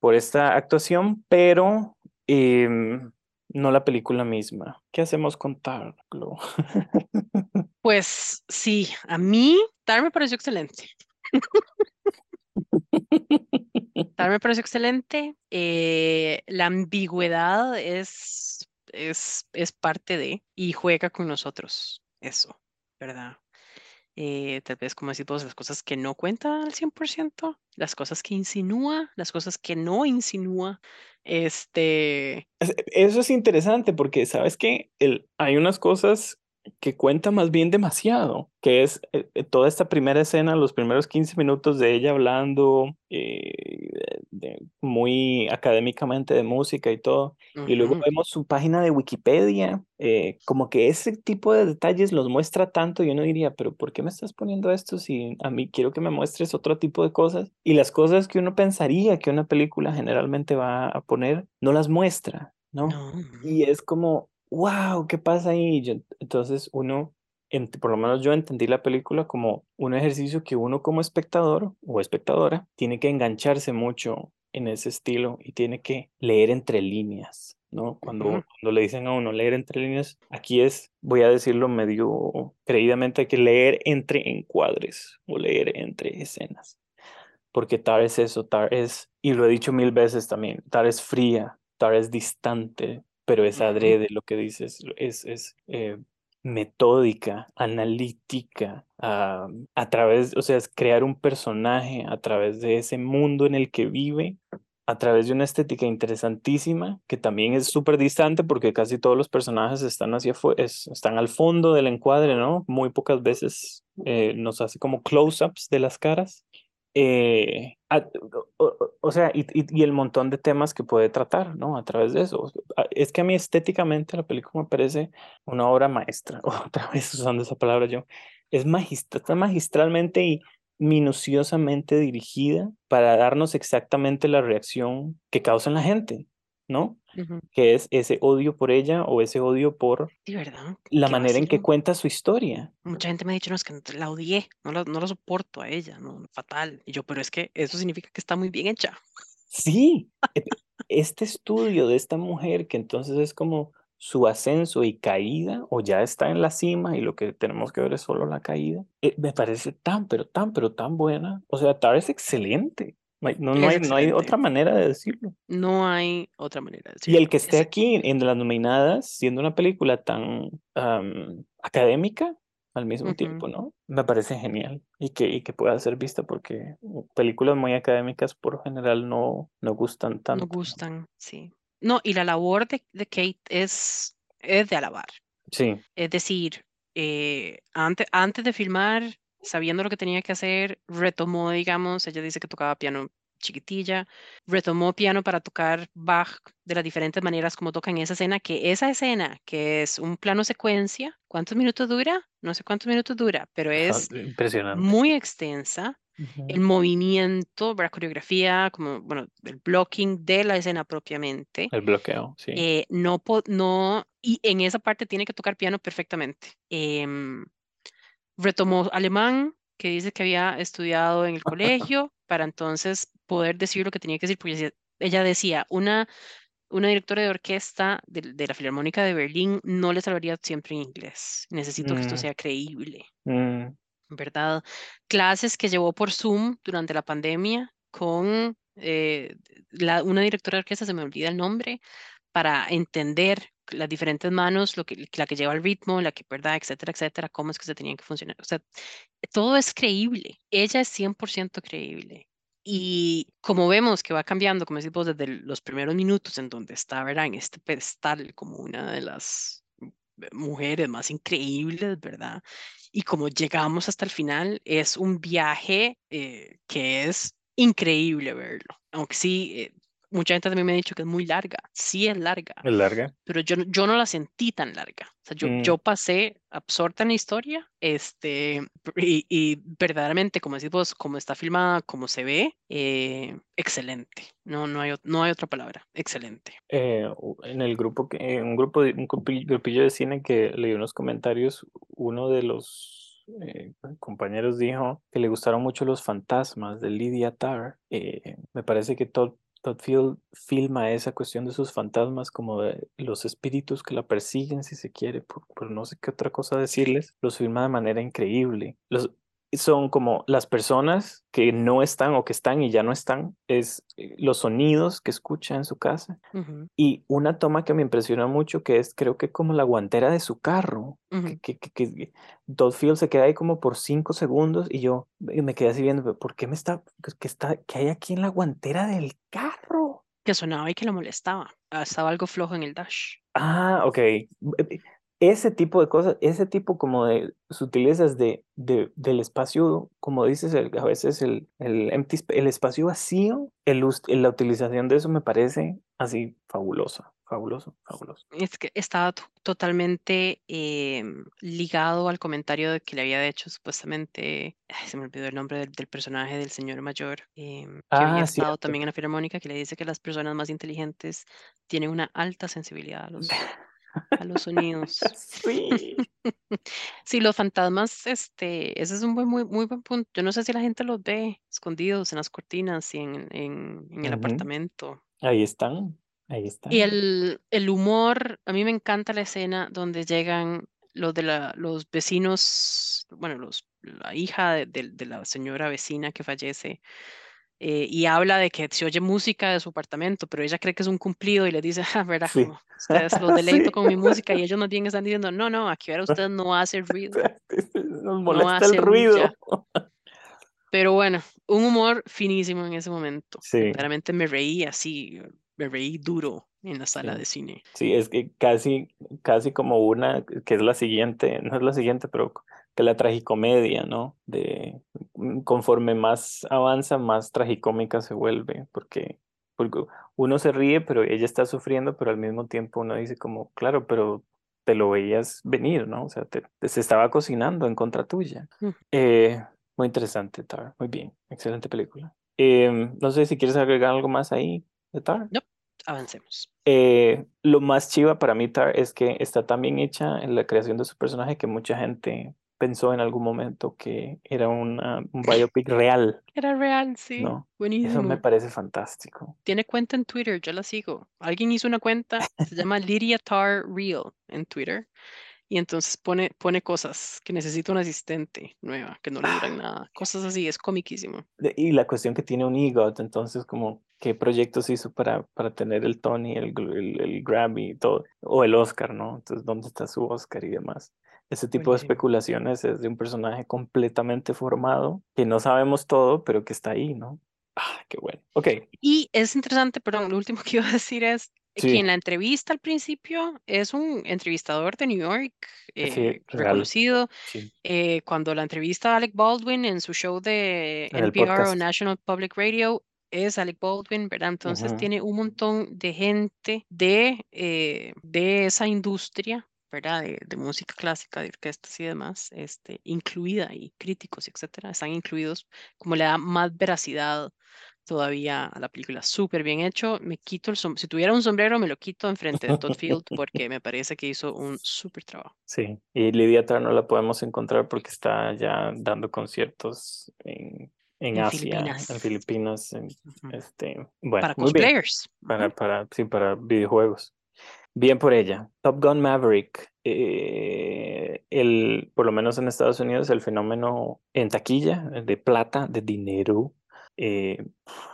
S2: por esta actuación, pero em, no la película misma. ¿Qué hacemos con Tar?
S3: Pues sí, a mí Tar me pareció excelente. Tar me pareció excelente. eh, la ambigüedad es, es, es parte de y juega con nosotros. Eso, ¿verdad? Eh, tal vez, como decís vos, las cosas que no cuenta al 100%, las cosas que insinúa, las cosas que no insinúa. Este,
S2: Es- Eso es interesante porque, ¿sabes qué? El, hay unas cosas que cuentan más bien demasiado, que es eh, eh, toda esta primera escena, los primeros 15 minutos de ella hablando eh, de- muy académicamente de música y todo, y luego vemos su página de Wikipedia, eh, como que ese tipo de detalles los muestra tanto y uno diría, pero ¿por qué me estás poniendo esto si a mí quiero que me muestres otro tipo de cosas? Y las cosas que uno pensaría que una película generalmente va a poner, no las muestra, ¿no?
S3: no,
S2: Y es como, wow, ¿qué pasa ahí? Yo- entonces uno, ent- por lo menos yo entendí la película como un ejercicio que uno como espectador o espectadora tiene que engancharse mucho en ese estilo y tiene que leer entre líneas, ¿no? Cuando,
S3: ujú,
S2: cuando le dicen a uno leer entre líneas, aquí es, voy a decirlo medio creídamente, hay que leer entre encuadres o leer entre escenas porque Tar es eso, Tar es, y lo he dicho mil veces también, Tar es fría, Tar es distante, pero es adrede lo que dices, es, es eh, metódica, analítica, ah, a través, o sea, es crear un personaje a través de ese mundo en el que vive, a través de una estética interesantísima, que también es súper distante porque casi todos los personajes están hacia es- están al fondo del encuadre, ¿no? Muy pocas veces eh, nos hace como close-ups de las caras eh, a- o, o- sea, y, y- y el montón de temas que puede tratar, ¿no? A través de eso. Es que a mí estéticamente la película me parece una obra maestra. Otra vez usando esa palabra yo. Es magistra, está magistralmente y minuciosamente dirigida para darnos exactamente la reacción que causa en la gente, ¿no? Que es ese odio por ella o ese odio por
S3: Sí, ¿verdad?
S2: la manera en que cuenta su historia.
S3: Mucha gente me ha dicho, no, es que la odié, no la, no la soporto a ella, no, fatal. Y yo, pero es que eso significa que está muy bien hecha.
S2: Sí, este estudio de esta mujer que entonces es como su ascenso y caída o ya está en la cima y lo que tenemos que ver es solo la caída, eh, me parece tan, pero tan, pero tan buena. O sea, Tar es excelente. No hay, no, no hay, no hay otra manera de decirlo.
S3: No hay otra manera de
S2: Y el
S3: decirlo.
S2: que esté
S3: Es-
S2: aquí en las nominadas, siendo una película tan am, académica al mismo tiempo, ¿no? Me parece genial y que, y que pueda ser vista porque películas muy académicas por lo general no, no gustan
S3: no
S2: tanto.
S3: gustan, sí. No, y la labor de, de Kate es, es de alabar.
S2: Sí,
S3: Es decir, eh, antes, antes de filmar, sabiendo lo que tenía que hacer, retomó, digamos, ella dice que tocaba piano chiquitilla, retomó piano para tocar Bach de las diferentes maneras como toca en esa escena, que esa escena, que es un plano secuencia, ¿cuántos minutos dura? No sé cuántos minutos dura, pero es
S2: impresionante.
S3: muy extensa. El movimiento, la coreografía, como, bueno, el blocking de la escena propiamente.
S2: El bloqueo, sí.
S3: Eh, no, no, y en esa parte tiene que tocar piano perfectamente. Em, retomó alemán, que dice que había estudiado en el colegio, para entonces poder decir lo que tenía que decir, porque ella decía, una, una directora de orquesta de, de la Filarmónica de Berlín no le salvaría siempre en inglés. Necesito que esto
S2: Mm.
S3: sea creíble.
S2: Mm,
S3: ¿verdad? Clases que llevó por Zoom durante la pandemia con eh, la, una directora de orquesta, se me olvida el nombre, para entender las diferentes manos, lo que, la que lleva el ritmo, la que, ¿verdad? Etcétera, etcétera, cómo es que se tenían que funcionar. O sea, todo es creíble. Ella es 100% creíble. Y como vemos que va cambiando, como decís vos, desde los primeros minutos en donde está, ¿verdad? En este pedestal como una de las mujeres más increíbles, ¿verdad? Y como llegamos hasta el final, es un viaje eh, que es increíble verlo. Aunque sí, eh, mucha gente también me ha dicho que es muy larga. Sí es larga.
S2: Es larga.
S3: Pero yo, yo no la sentí tan larga. O sea, yo,
S2: Mm.
S3: yo pasé absorta en la historia, este, y, y verdaderamente, como decís vos, como está filmada, como se ve, eh, excelente. No, no hay, no hay otra palabra. Excelente.
S2: Eh, en el grupo en un grupo un grupi- grupillo de cine que leí unos comentarios, uno de los eh, compañeros dijo que le gustaron mucho los fantasmas de Lydia Tarr. Eh, me parece que Todd, Todd Field filma esa cuestión de sus fantasmas como de los espíritus que la persiguen, si se quiere, por, por no sé qué otra cosa decirles, los filma de manera increíble. Los, son como las personas que no están o que están y ya no están, es eh, los sonidos que escucha en su casa.
S3: Ujú,
S2: Y una toma que me impresiona mucho, que es creo que como la guantera de su carro,
S3: ujú.
S2: que, que, que, que Todd Field se queda ahí como por cinco segundos y yo me quedé así viendo, "¿Pero ¿por qué me está, que está, que hay aquí en la guantera del carro?
S3: Que sonaba y que lo molestaba. Estaba algo flojo en el dash.
S2: Ah, ok. Ese tipo de cosas, ese tipo como de sutilezas de, de, del espacio, como dices, el- a veces el, el, empty sp- el espacio vacío, el, la utilización de eso me parece así fabulosa, fabuloso, fabuloso.
S3: Es que estaba to- totalmente em, ligado al comentario que le había hecho supuestamente, ay, se me olvidó el nombre del, del personaje del señor mayor, em, que había
S2: Ah,
S3: estado
S2: cierto.
S3: también en la Filarmónica, que le dice que las personas más inteligentes tienen una alta sensibilidad a los, a los sonidos.
S2: Sí.
S3: Sí, los fantasmas, este, ese es un buen, muy, muy buen punto. Yo no sé si la gente los ve escondidos en las cortinas y en, en, en el apartamento.
S2: Ahí están, ahí están.
S3: Y el, el humor, a mí me encanta la escena donde llegan los de la, los vecinos, bueno, los, la hija de, de- de la señora vecina que fallece, eh, y habla de que se oye música de su apartamento, pero ella cree que es un cumplido y le dice, ah, verá,
S2: Sí.
S3: ustedes los deleito
S2: Sí.
S3: con mi música, y ellos más bien están diciendo, no, no, aquí ahora usted no hace ruido,
S2: Nos
S3: no
S2: molesta
S3: hace
S2: el ruido.
S3: bulla. Pero bueno, un humor finísimo en ese momento.
S2: Sí.
S3: Verdaderamente me reí así, me reí duro en la sala
S2: Sí.
S3: de cine.
S2: Sí, es que casi, casi como una, que es la siguiente, no es la siguiente, pero que la tragicomedia, ¿no? De mm, conforme más avanza, más tragicómica se vuelve, porque, porque uno se ríe, pero ella está sufriendo, pero al mismo tiempo uno dice como, claro, pero te lo veías venir, ¿no? O sea, te, te- se estaba cocinando en contra tuya.
S3: Mm.
S2: Eh, muy interesante, Tar, muy bien, excelente película. Em, no sé si quieres agregar algo más ahí de Tar.
S3: Avancemos.
S2: Eh, lo más chiva para mí, Tar, es que está tan bien hecha en la creación de su personaje que mucha gente pensó en algún momento que era una, un biopic real,
S3: Era real, sí.
S2: ¿no? Eso
S3: Buenísimo.
S2: me parece fantástico.
S3: Tiene cuenta en Twitter, yo la sigo. Alguien hizo una cuenta, se llama Lydia Tar Real en Twitter. Y entonces pone, pone cosas que necesita un asistente nueva, que no le duran nada. Cosas así, es comiquísimo.
S2: Y la cuestión que tiene un EGOT, entonces como qué proyectos hizo para, para tener el Tony, el, el, el Grammy y todo, o el Oscar, ¿no? Entonces, ¿dónde está su Oscar y demás? Ese tipo de especulaciones es de un personaje completamente formado, que no sabemos todo, pero que está ahí, ¿no? Ah, qué bueno. Ok,
S3: Y es interesante, perdón, lo último que iba a decir es que
S2: Sí.
S3: en la entrevista al principio es un entrevistador de New York, eh, reconocido.
S2: sí.
S3: Eh, cuando la entrevista a Alec Baldwin en su show de
S2: En
S3: NPR o. National Public Radio, es Alec Baldwin, ¿verdad? Entonces tiene un montón de gente de, eh, de esa industria, ¿verdad? De, de música clásica, de orquestas y demás, este, incluida y críticos, etcétera, están incluidos, como le da más veracidad todavía a la película. Súper bien hecho. Me quito el sombrero. Si tuviera un sombrero, me lo quito enfrente de Todd Field porque me parece que hizo un súper trabajo.
S2: Sí, y Lidia Tar no la podemos encontrar porque está ya dando conciertos en, en
S3: En
S2: Asia,
S3: Filipinas.
S2: en Filipinas, en,
S3: Ujú.
S2: este, bueno,
S3: Para cosplayers.
S2: para, para, sí, para videojuegos. Bien por ella. Top Gun Maverick, eh, el, por lo menos en Estados Unidos, el fenómeno en taquilla de plata, de dinero eh,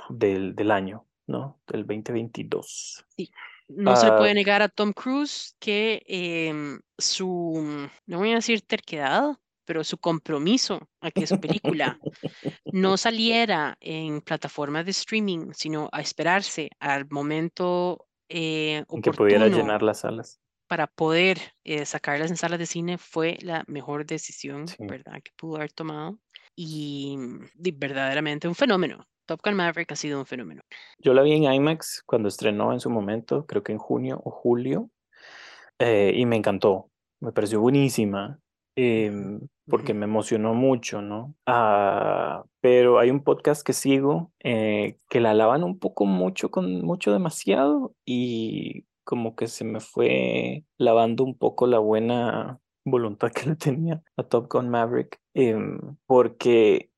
S2: del, del año, ¿no? Del 2022.
S3: Sí. No se le puede
S2: Ah,
S3: negar a Tom Cruise que em, su, no voy a decir terquedad, pero su compromiso a que su película no saliera en plataformas de streaming, sino a esperarse al momento eh,
S2: que pudiera llenar las salas.
S3: para poder eh, sacarlas en salas de cine fue la mejor decisión,
S2: Sí.
S3: ¿verdad? Que pudo haber tomado. Y di- verdaderamente un fenómeno. Top Gun Maverick ha sido un fenómeno.
S2: Yo la vi en IMAX cuando estrenó en su momento, creo que en junio o julio, eh, y me encantó. Me pareció buenísima. Em, porque me emocionó mucho, ¿no? Ah, pero hay un podcast que sigo eh, que la alaban un poco mucho, con mucho demasiado, y como que se me fue lavando un poco la buena voluntad que le tenía a Top Gun Maverick, em, porque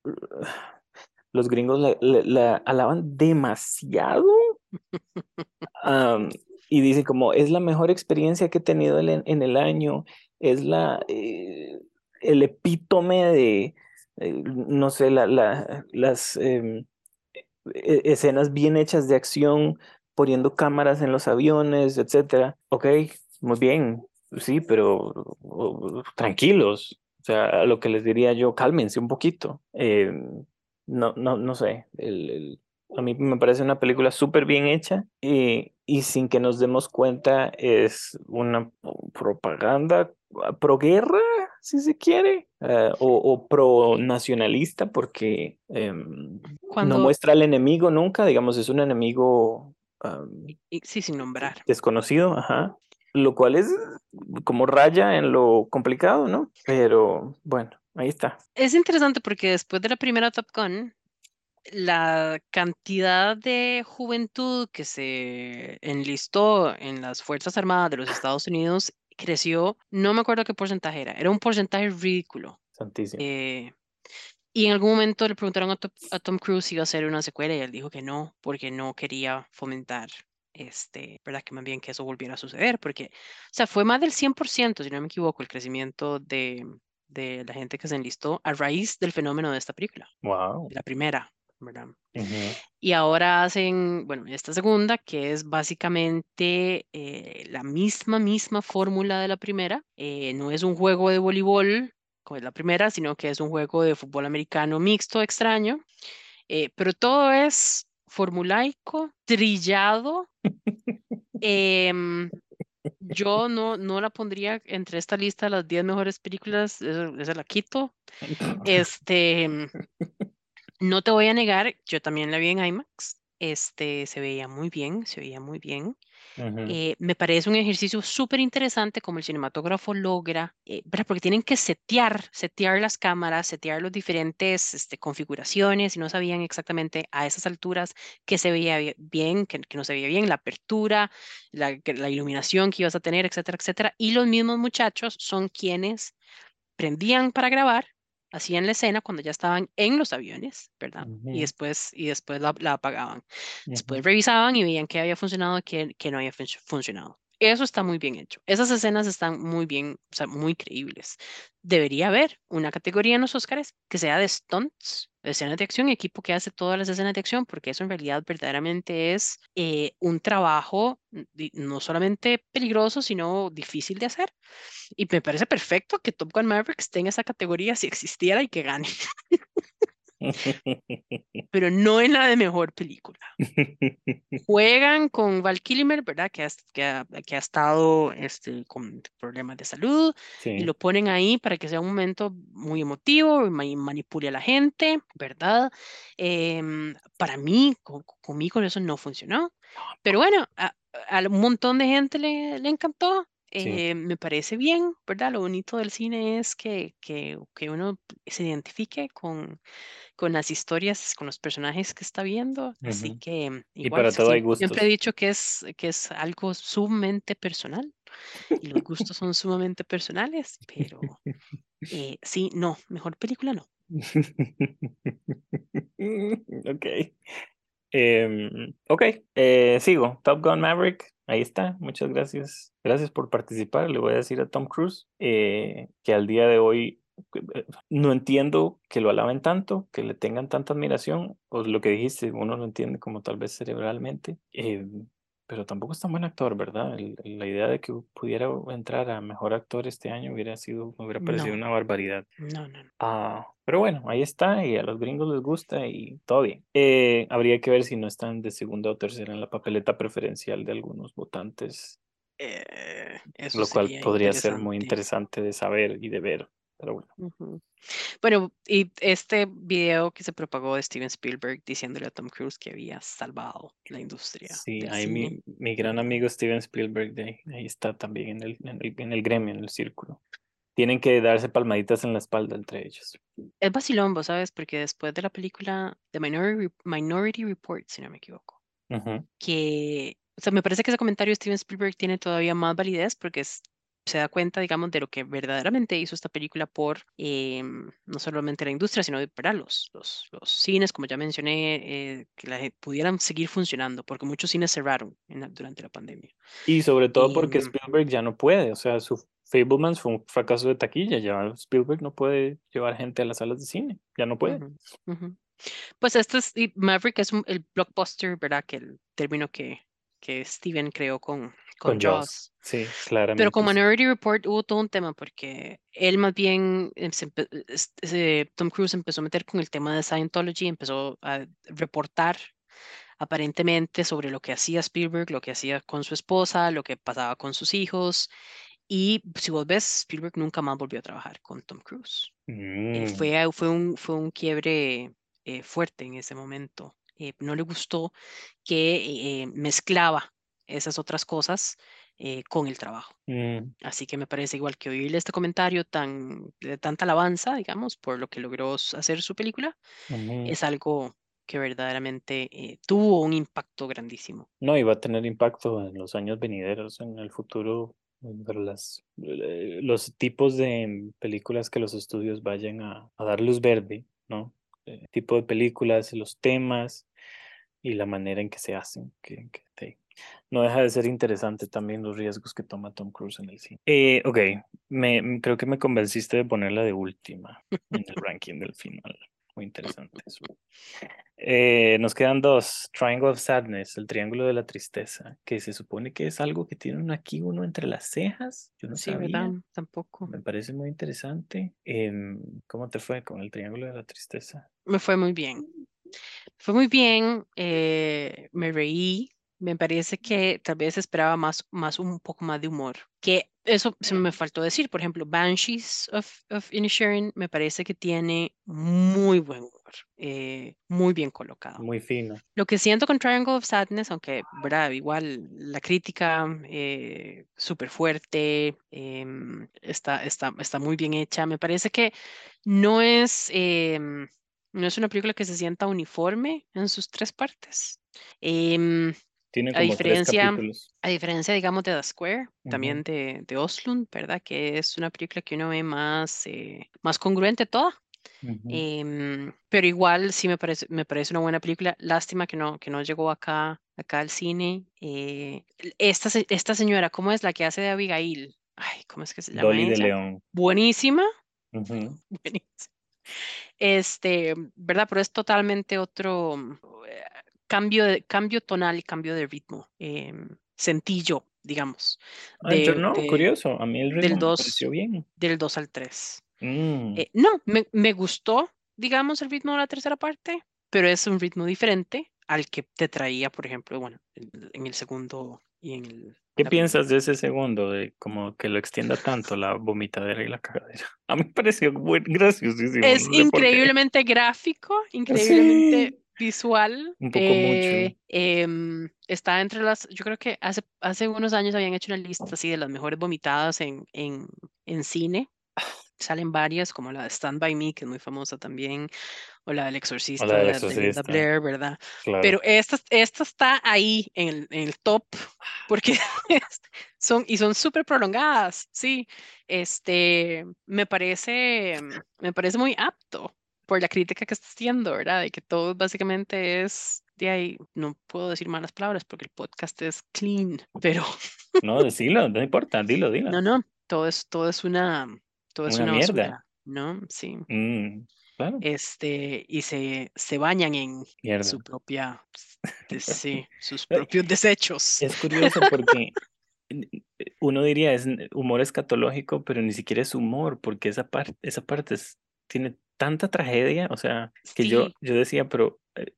S2: los gringos la, la- la alaban demasiado y dicen como es la mejor experiencia que he tenido en, en el año, es la, eh, el epítome de, eh, no sé, la, la- las em, e- escenas bien hechas de acción, poniendo cámaras en los aviones, etcétera. Ok, muy bien, sí, pero tranquilos. O sea, lo que les diría yo, cálmense un poquito. Em, no, no, no sé. el- a mí me parece una película súper bien hecha y, y sin que nos demos cuenta es una propaganda pro guerra, si se quiere, eh, o, o pro nacionalista, porque no
S3: Cuando,
S2: muestra al enemigo nunca, digamos, es un enemigo
S3: sí, sin nombrar.
S2: desconocido, ajá, lo cual es como raya en lo complicado, ¿no? Pero bueno, ahí está.
S3: Es interesante porque después de la primera Top Gun, la cantidad de juventud que se enlistó en las Fuerzas Armadas de los Estados Unidos creció, no me acuerdo qué porcentaje era, era un porcentaje ridículo.
S2: Santísimo.
S3: Eh, y en algún momento le preguntaron a, Tom Cruise si iba a hacer una secuela y él dijo que no, porque no quería fomentar, este, ¿verdad? Que más bien que eso volviera a suceder, porque, o sea, fue más del 100%, si no me equivoco, el crecimiento de, de la gente que se enlistó a raíz del fenómeno de esta película,
S2: Wow.
S3: de la primera, ¿verdad?
S2: Ujú.
S3: Y ahora hacen, bueno, esta segunda, que es básicamente eh, la misma, misma fórmula de la primera. Eh, no es un juego de voleibol como es la primera, sino que es un juego de fútbol americano mixto extraño. Eh, pero todo es formulaico, trillado. Em, yo no, no la pondría entre esta lista de las 10 mejores películas, esa, esa la quito. Este, no te voy a negar, yo también la vi en IMAX. Este, se veía muy bien, se veía muy bien. Eh, me parece un ejercicio súper interesante como el cinematógrafo logra, eh. Porque tienen que setear, setear las cámaras, setear las diferentes este, configuraciones y no sabían exactamente a esas alturas qué se veía bi- bien, qué, no se veía bien, la apertura, la, la iluminación que ibas a tener, etcétera, etcétera. Y los mismos muchachos son quienes prendían para grabar, hacían la escena cuando ya estaban en los aviones, ¿verdad? Y
S2: Ujú.
S3: después, y después la, la apagaban. Después
S2: Ujú.
S3: revisaban y veían qué había funcionado y qué, qué no había fun- funcionado. Eso está muy bien hecho. Esas escenas están muy bien, o sea, muy creíbles. Debería haber una categoría en los Oscars que sea de stunts, escenas de acción, equipo que hace todas las escenas de acción, porque eso en realidad verdaderamente es eh, un trabajo no solamente peligroso, sino difícil de hacer. Y me parece perfecto que Top Gun Maverick esté en esa categoría si existiera y que gane, pero no en la de mejor película. Juegan con Val Kilmer, ¿verdad? Que ha, que ha, que ha estado este, con problemas de salud y
S2: Sí.
S3: lo ponen ahí para que sea un momento muy emotivo y ma- manipule a la gente, ¿verdad? Em, para mí, co- conmigo eso no funcionó. Pero bueno, a, a un montón de gente le, le encantó.
S2: Sí.
S3: eh, me parece bien, ¿verdad? Lo bonito del cine es que, que, que uno se identifique con, con las historias, con los personajes que está viendo. Así que mm,
S2: Y
S3: igual,
S2: para todo hay
S3: siem- siempre he dicho que es, que es algo sumamente personal y los gustos son sumamente personales, pero eh, sí, no, mejor película no.
S2: Ok. Em, ok, eh, sigo. Top Gun Maverick. Ahí está. Muchas gracias. Gracias por participar. Le voy a decir a Tom Cruise eh, que al día de hoy eh, no entiendo que lo alaben tanto, que le tengan tanta admiración, o lo que dijiste, uno lo entiende como tal vez cerebralmente, eh, pero tampoco es tan buen actor, ¿verdad? la idea de que pudiera entrar a mejor actor este año hubiera sido, me hubiera parecido una barbaridad.
S3: No, no.
S2: Ah, pero bueno, ahí está y a los gringos les gusta y todo bien. Eh, habría que ver si no están de segunda o tercera en la papeleta preferencial de algunos votantes.
S3: Eh,
S2: lo cual podría ser muy interesante de saber y de ver pero bueno.
S3: Bueno, y este video que se propagó de Steven Spielberg diciéndole a Tom Cruise que había salvado la industria.
S2: Sí, ahí mi, mi, gran amigo Steven Spielberg, de ahí, está también en el, en el, gremio, en el círculo. Tienen que darse palmaditas en la espalda entre ellos.
S3: Es vacilombo, ¿sabes? Porque después de la película The Minority, Minority Report, si no me equivoco, que, o sea, me parece que ese comentario de Steven Spielberg tiene todavía más validez porque es se da cuenta, digamos, de lo que verdaderamente hizo esta película por em, no solamente la industria, sino para los, los, los, cines, como ya mencioné, eh, que la, pudieran seguir funcionando, porque muchos cines cerraron durante la pandemia.
S2: Y sobre todo porque em Spielberg ya no puede, o sea, su Fablemans fue un fracaso de taquilla, ya Spielberg no puede llevar gente a las salas de cine, ya no puede.
S3: Pues este es, Maverick es el blockbuster, ¿verdad? Que el término que, que Steven creó con, con, Jaws.
S2: Sí, claramente.
S3: Pero con Minority Report hubo todo un tema porque él más bien, Tom Cruise empezó a meter con el tema de Scientology, empezó a reportar aparentemente sobre lo que hacía Spielberg, lo que hacía con su esposa, lo que pasaba con sus hijos. Y si vos ves, Spielberg nunca más volvió a trabajar con Tom Cruise. Eh, mm. fue, fue, un, fue un quiebre eh, fuerte en ese momento. Eh, no le gustó que mezclaba esas otras cosas eh, con el trabajo. Mm. Así que me parece igual que oírle este comentario tan, de tanta alabanza, digamos, por lo que logró hacer su película, es algo que verdaderamente eh, tuvo un impacto grandísimo.
S2: No, y va a tener impacto en los años venideros, en el futuro, las, eh, los tipos de películas que los estudios vayan a, dar luz verde, ¿no? El tipo de películas, los temas y la manera en que se hacen, que, que, no deja de ser interesante también los riesgos que toma Tom Cruise en el cine. Eh, ok, me, creo que me convenciste de ponerla de última en el ranking del final. Muy interesante eso. Eh, nos quedan dos. Triangle of Sadness, el triángulo de la tristeza, que se supone que es algo que tienen aquí uno entre las cejas. Yo no sí, sabía.
S3: Tampoco.
S2: Me parece muy interesante. Em, ¿Cómo te fue con el triángulo de la tristeza?
S3: Me fue muy bien. Fue muy bien. Eh, me reí me parece que tal vez esperaba más, más un poco más de humor. Que eso se me faltó decir. Por ejemplo, Banshees of, of Inisherin me parece que tiene muy buen humor, eh, muy bien colocado.
S2: Muy fino.
S3: Lo que siento con Triangle of Sadness, aunque, ¿verdad? Igual la crítica eh, súper fuerte, em, está, está, está muy bien hecha. Me parece que no es, em, no es una película que se sienta uniforme en sus tres partes. Eh,
S2: tiene como a
S3: diferencia, a diferencia, digamos, de The Square, también de, de Oslund, ¿verdad? Que es una película que uno ve más, eh, más congruente toda. Em, pero igual sí me parece, me parece una buena película. Lástima que no, que no llegó acá, acá al cine. Eh, esta, esta señora, ¿cómo es la que hace de Abigail? Ay, ¿cómo es que se llama?
S2: Dolly de León.
S3: Buenísima. Buenísima. Este, ¿verdad? Pero es totalmente otro, cambio, de, cambio tonal y cambio de ritmo. Eh, sentí yo, digamos.
S2: De, no, curioso. A mí el ritmo del 2, me pareció bien.
S3: Del 2 al 3. Mm. Eh, no, me, me, gustó, digamos, el ritmo de la tercera parte, pero es un ritmo diferente al que te traía, por ejemplo, bueno, en el segundo y en el...
S2: ¿Qué piensas de ese segundo, de como que lo extienda tanto la vomitadera y la cagadera? A mí me pareció muy graciosísimo.
S3: Es increíblemente gráfico, increíblemente visual.
S2: Un poco mucho.
S3: Eh, em, está entre las, yo creo que hace, hace unos años habían hecho una lista así de las mejores vomitadas en, en, en cine. Salen varias, como la de Stand By Me, que es muy famosa también, o la del Exorcista, la, de Blair, ¿verdad? Pero esta, esta está ahí en el, en el top, porque son, y son súper prolongadas, sí. Este, me parece, me parece muy apto por la crítica que está haciendo, ¿verdad? De que todo básicamente es de ahí no puedo decir malas palabras porque el podcast es clean, pero
S2: No, decilo, no importa, dilo, dilo.
S3: no, no, todo es, todo es una, todo es
S2: Una
S3: una
S2: mierda.
S3: basura, ¿no? Sí.
S2: Mm, claro,
S3: Este, y se, se bañan en
S2: mierda.
S3: su propia, de- sí, sus propios desechos.
S2: Es curioso porque uno diría es humor escatológico, pero ni siquiera es humor, porque esa parte, esa parte es- tiene tanta tragedia, o sea, que yo,
S3: Sí,
S2: yo decía, pero eh,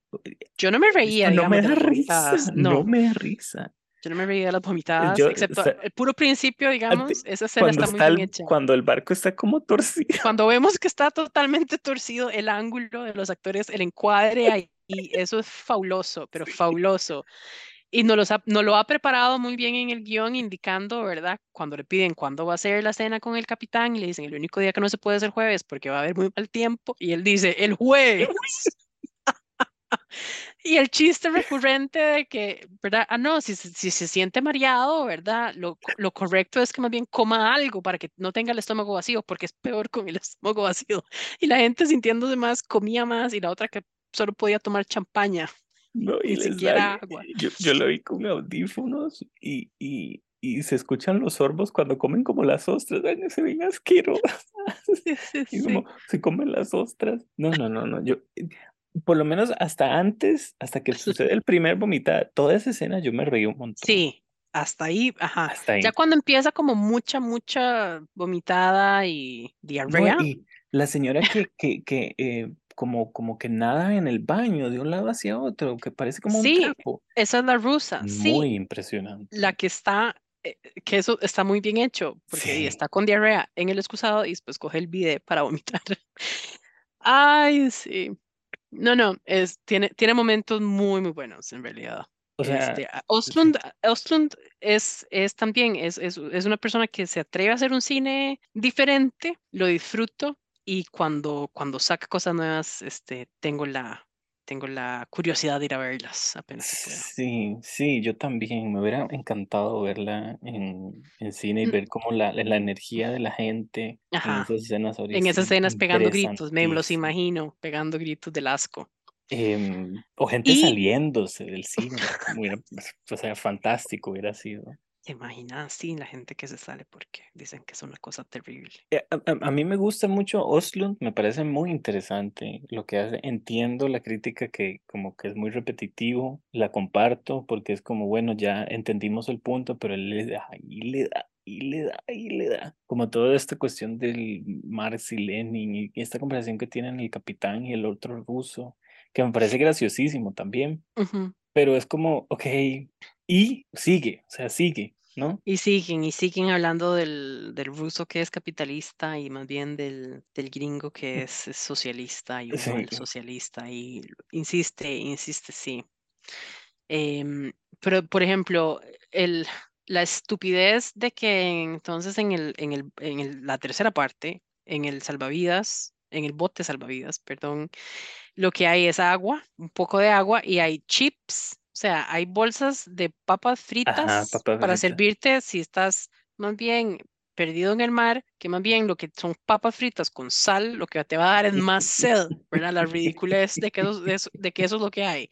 S3: yo no me reía,
S2: no me
S3: digamos,
S2: da risa, no
S3: no,
S2: me da risa.
S3: yo no me reía de las vomitadas,
S2: Yo,
S3: excepto
S2: o sea,
S3: el puro principio, digamos, esa escena
S2: cuando
S3: está muy
S2: está
S3: bien
S2: el,
S3: hecha.
S2: cuando el barco está como torcido.
S3: Cuando vemos que está totalmente torcido el ángulo de los actores, el encuadre ahí, y eso es fabuloso, pero fabuloso. Y nos, los ha- nos lo ha preparado muy bien en el guion, indicando, ¿verdad? Cuando le piden cuándo va a ser la cena con el capitán y le dicen, el único día que no se puede es el jueves porque va a haber muy mal tiempo. Y él dice, el jueves. Y el chiste recurrente de que, ¿verdad? Ah, no, si, se- si se siente mareado, ¿verdad? Lo, lo correcto es que más bien coma algo para que no tenga el estómago vacío, porque es peor con el estómago vacío. Y la gente sintiéndose más, comía más, y la otra que solo podía tomar champaña,
S2: No, y
S3: ni
S2: les
S3: siquiera
S2: dan,
S3: agua.
S2: yo, yo lo vi con audífonos y, y, y se escuchan los sorbos cuando comen como las ostras, ay, no se ven asquerosas.
S3: Sí, sí,
S2: Y como se comen las ostras. No, no, no, no. Yo, eh, por lo menos hasta antes, hasta que sucede el primer vomitada, toda esa escena yo me reí un montón.
S3: Sí, hasta ahí, ajá.
S2: Hasta
S3: Ya
S2: ahí.
S3: cuando empieza como mucha, mucha vomitada y
S2: No,
S3: diarrea,
S2: y la señora que, que, que eh, como, como que nada en el baño, de un lado hacia otro, que parece como un
S3: sí,
S2: trapo.
S3: esa es la rusa, sí.
S2: Muy impresionante.
S3: la que está, eh, que eso está muy bien hecho, porque
S2: Sí.
S3: está con diarrea en el excusado y después coge el bidet para vomitar. Ay, sí. No, no, es, tiene, tiene momentos muy, muy buenos en realidad.
S2: O sea,
S3: Este, es, es también, es, es, es una persona que se atreve a hacer un cine diferente, lo disfruto y cuando, cuando saca cosas nuevas, este, tengo la, tengo la curiosidad de ir a verlas apenas se pueda.
S2: Sí, sí, yo también. Me hubiera encantado verla en, en cine y
S3: Mm,
S2: ver cómo la, la energía de la gente en
S3: Ajá.
S2: esas escenas
S3: En esas escenas pegando gritos, me los imagino, pegando gritos del asco.
S2: Em, o gente
S3: Y,
S2: saliéndose del cine. hubiera- o sea, fantástico hubiera sido.
S3: ¿Te imaginas? Sí, la gente que se sale porque dicen que es una cosa terrible.
S2: Eh, A, a- a mí me gusta mucho Oslund, me parece muy interesante lo que hace. Entiendo la crítica que como que es muy repetitivo, la comparto porque es como, bueno, ya entendimos el punto, pero él le da y le da y le da y le da. Como toda esta cuestión del Marx y Lenin y esta conversación que tienen el capitán y el otro ruso, que me parece graciosísimo también, pero es como, ok, y sigue, o sea, sigue, ¿no?
S3: Y siguen, y siguen hablando del, del ruso que es capitalista y más bien del, del gringo que es, es socialista y
S2: Sí.
S3: socialista. Y insiste, insiste, sí. Em, pero, por ejemplo, el, la estupidez de que entonces en, el, en, el, en el- la tercera parte, en el salvavidas, en el bote salvavidas, perdón, lo que hay es agua, un poco de agua y hay chips, o sea, hay bolsas de papas
S2: Ajá,
S3: fritas para servirte si estás más bien perdido en el mar, que más bien lo que son papas fritas con sal, lo que te va a dar es más sed, ¿verdad? La ridiculez de que eso, de eso, de que eso es lo que hay.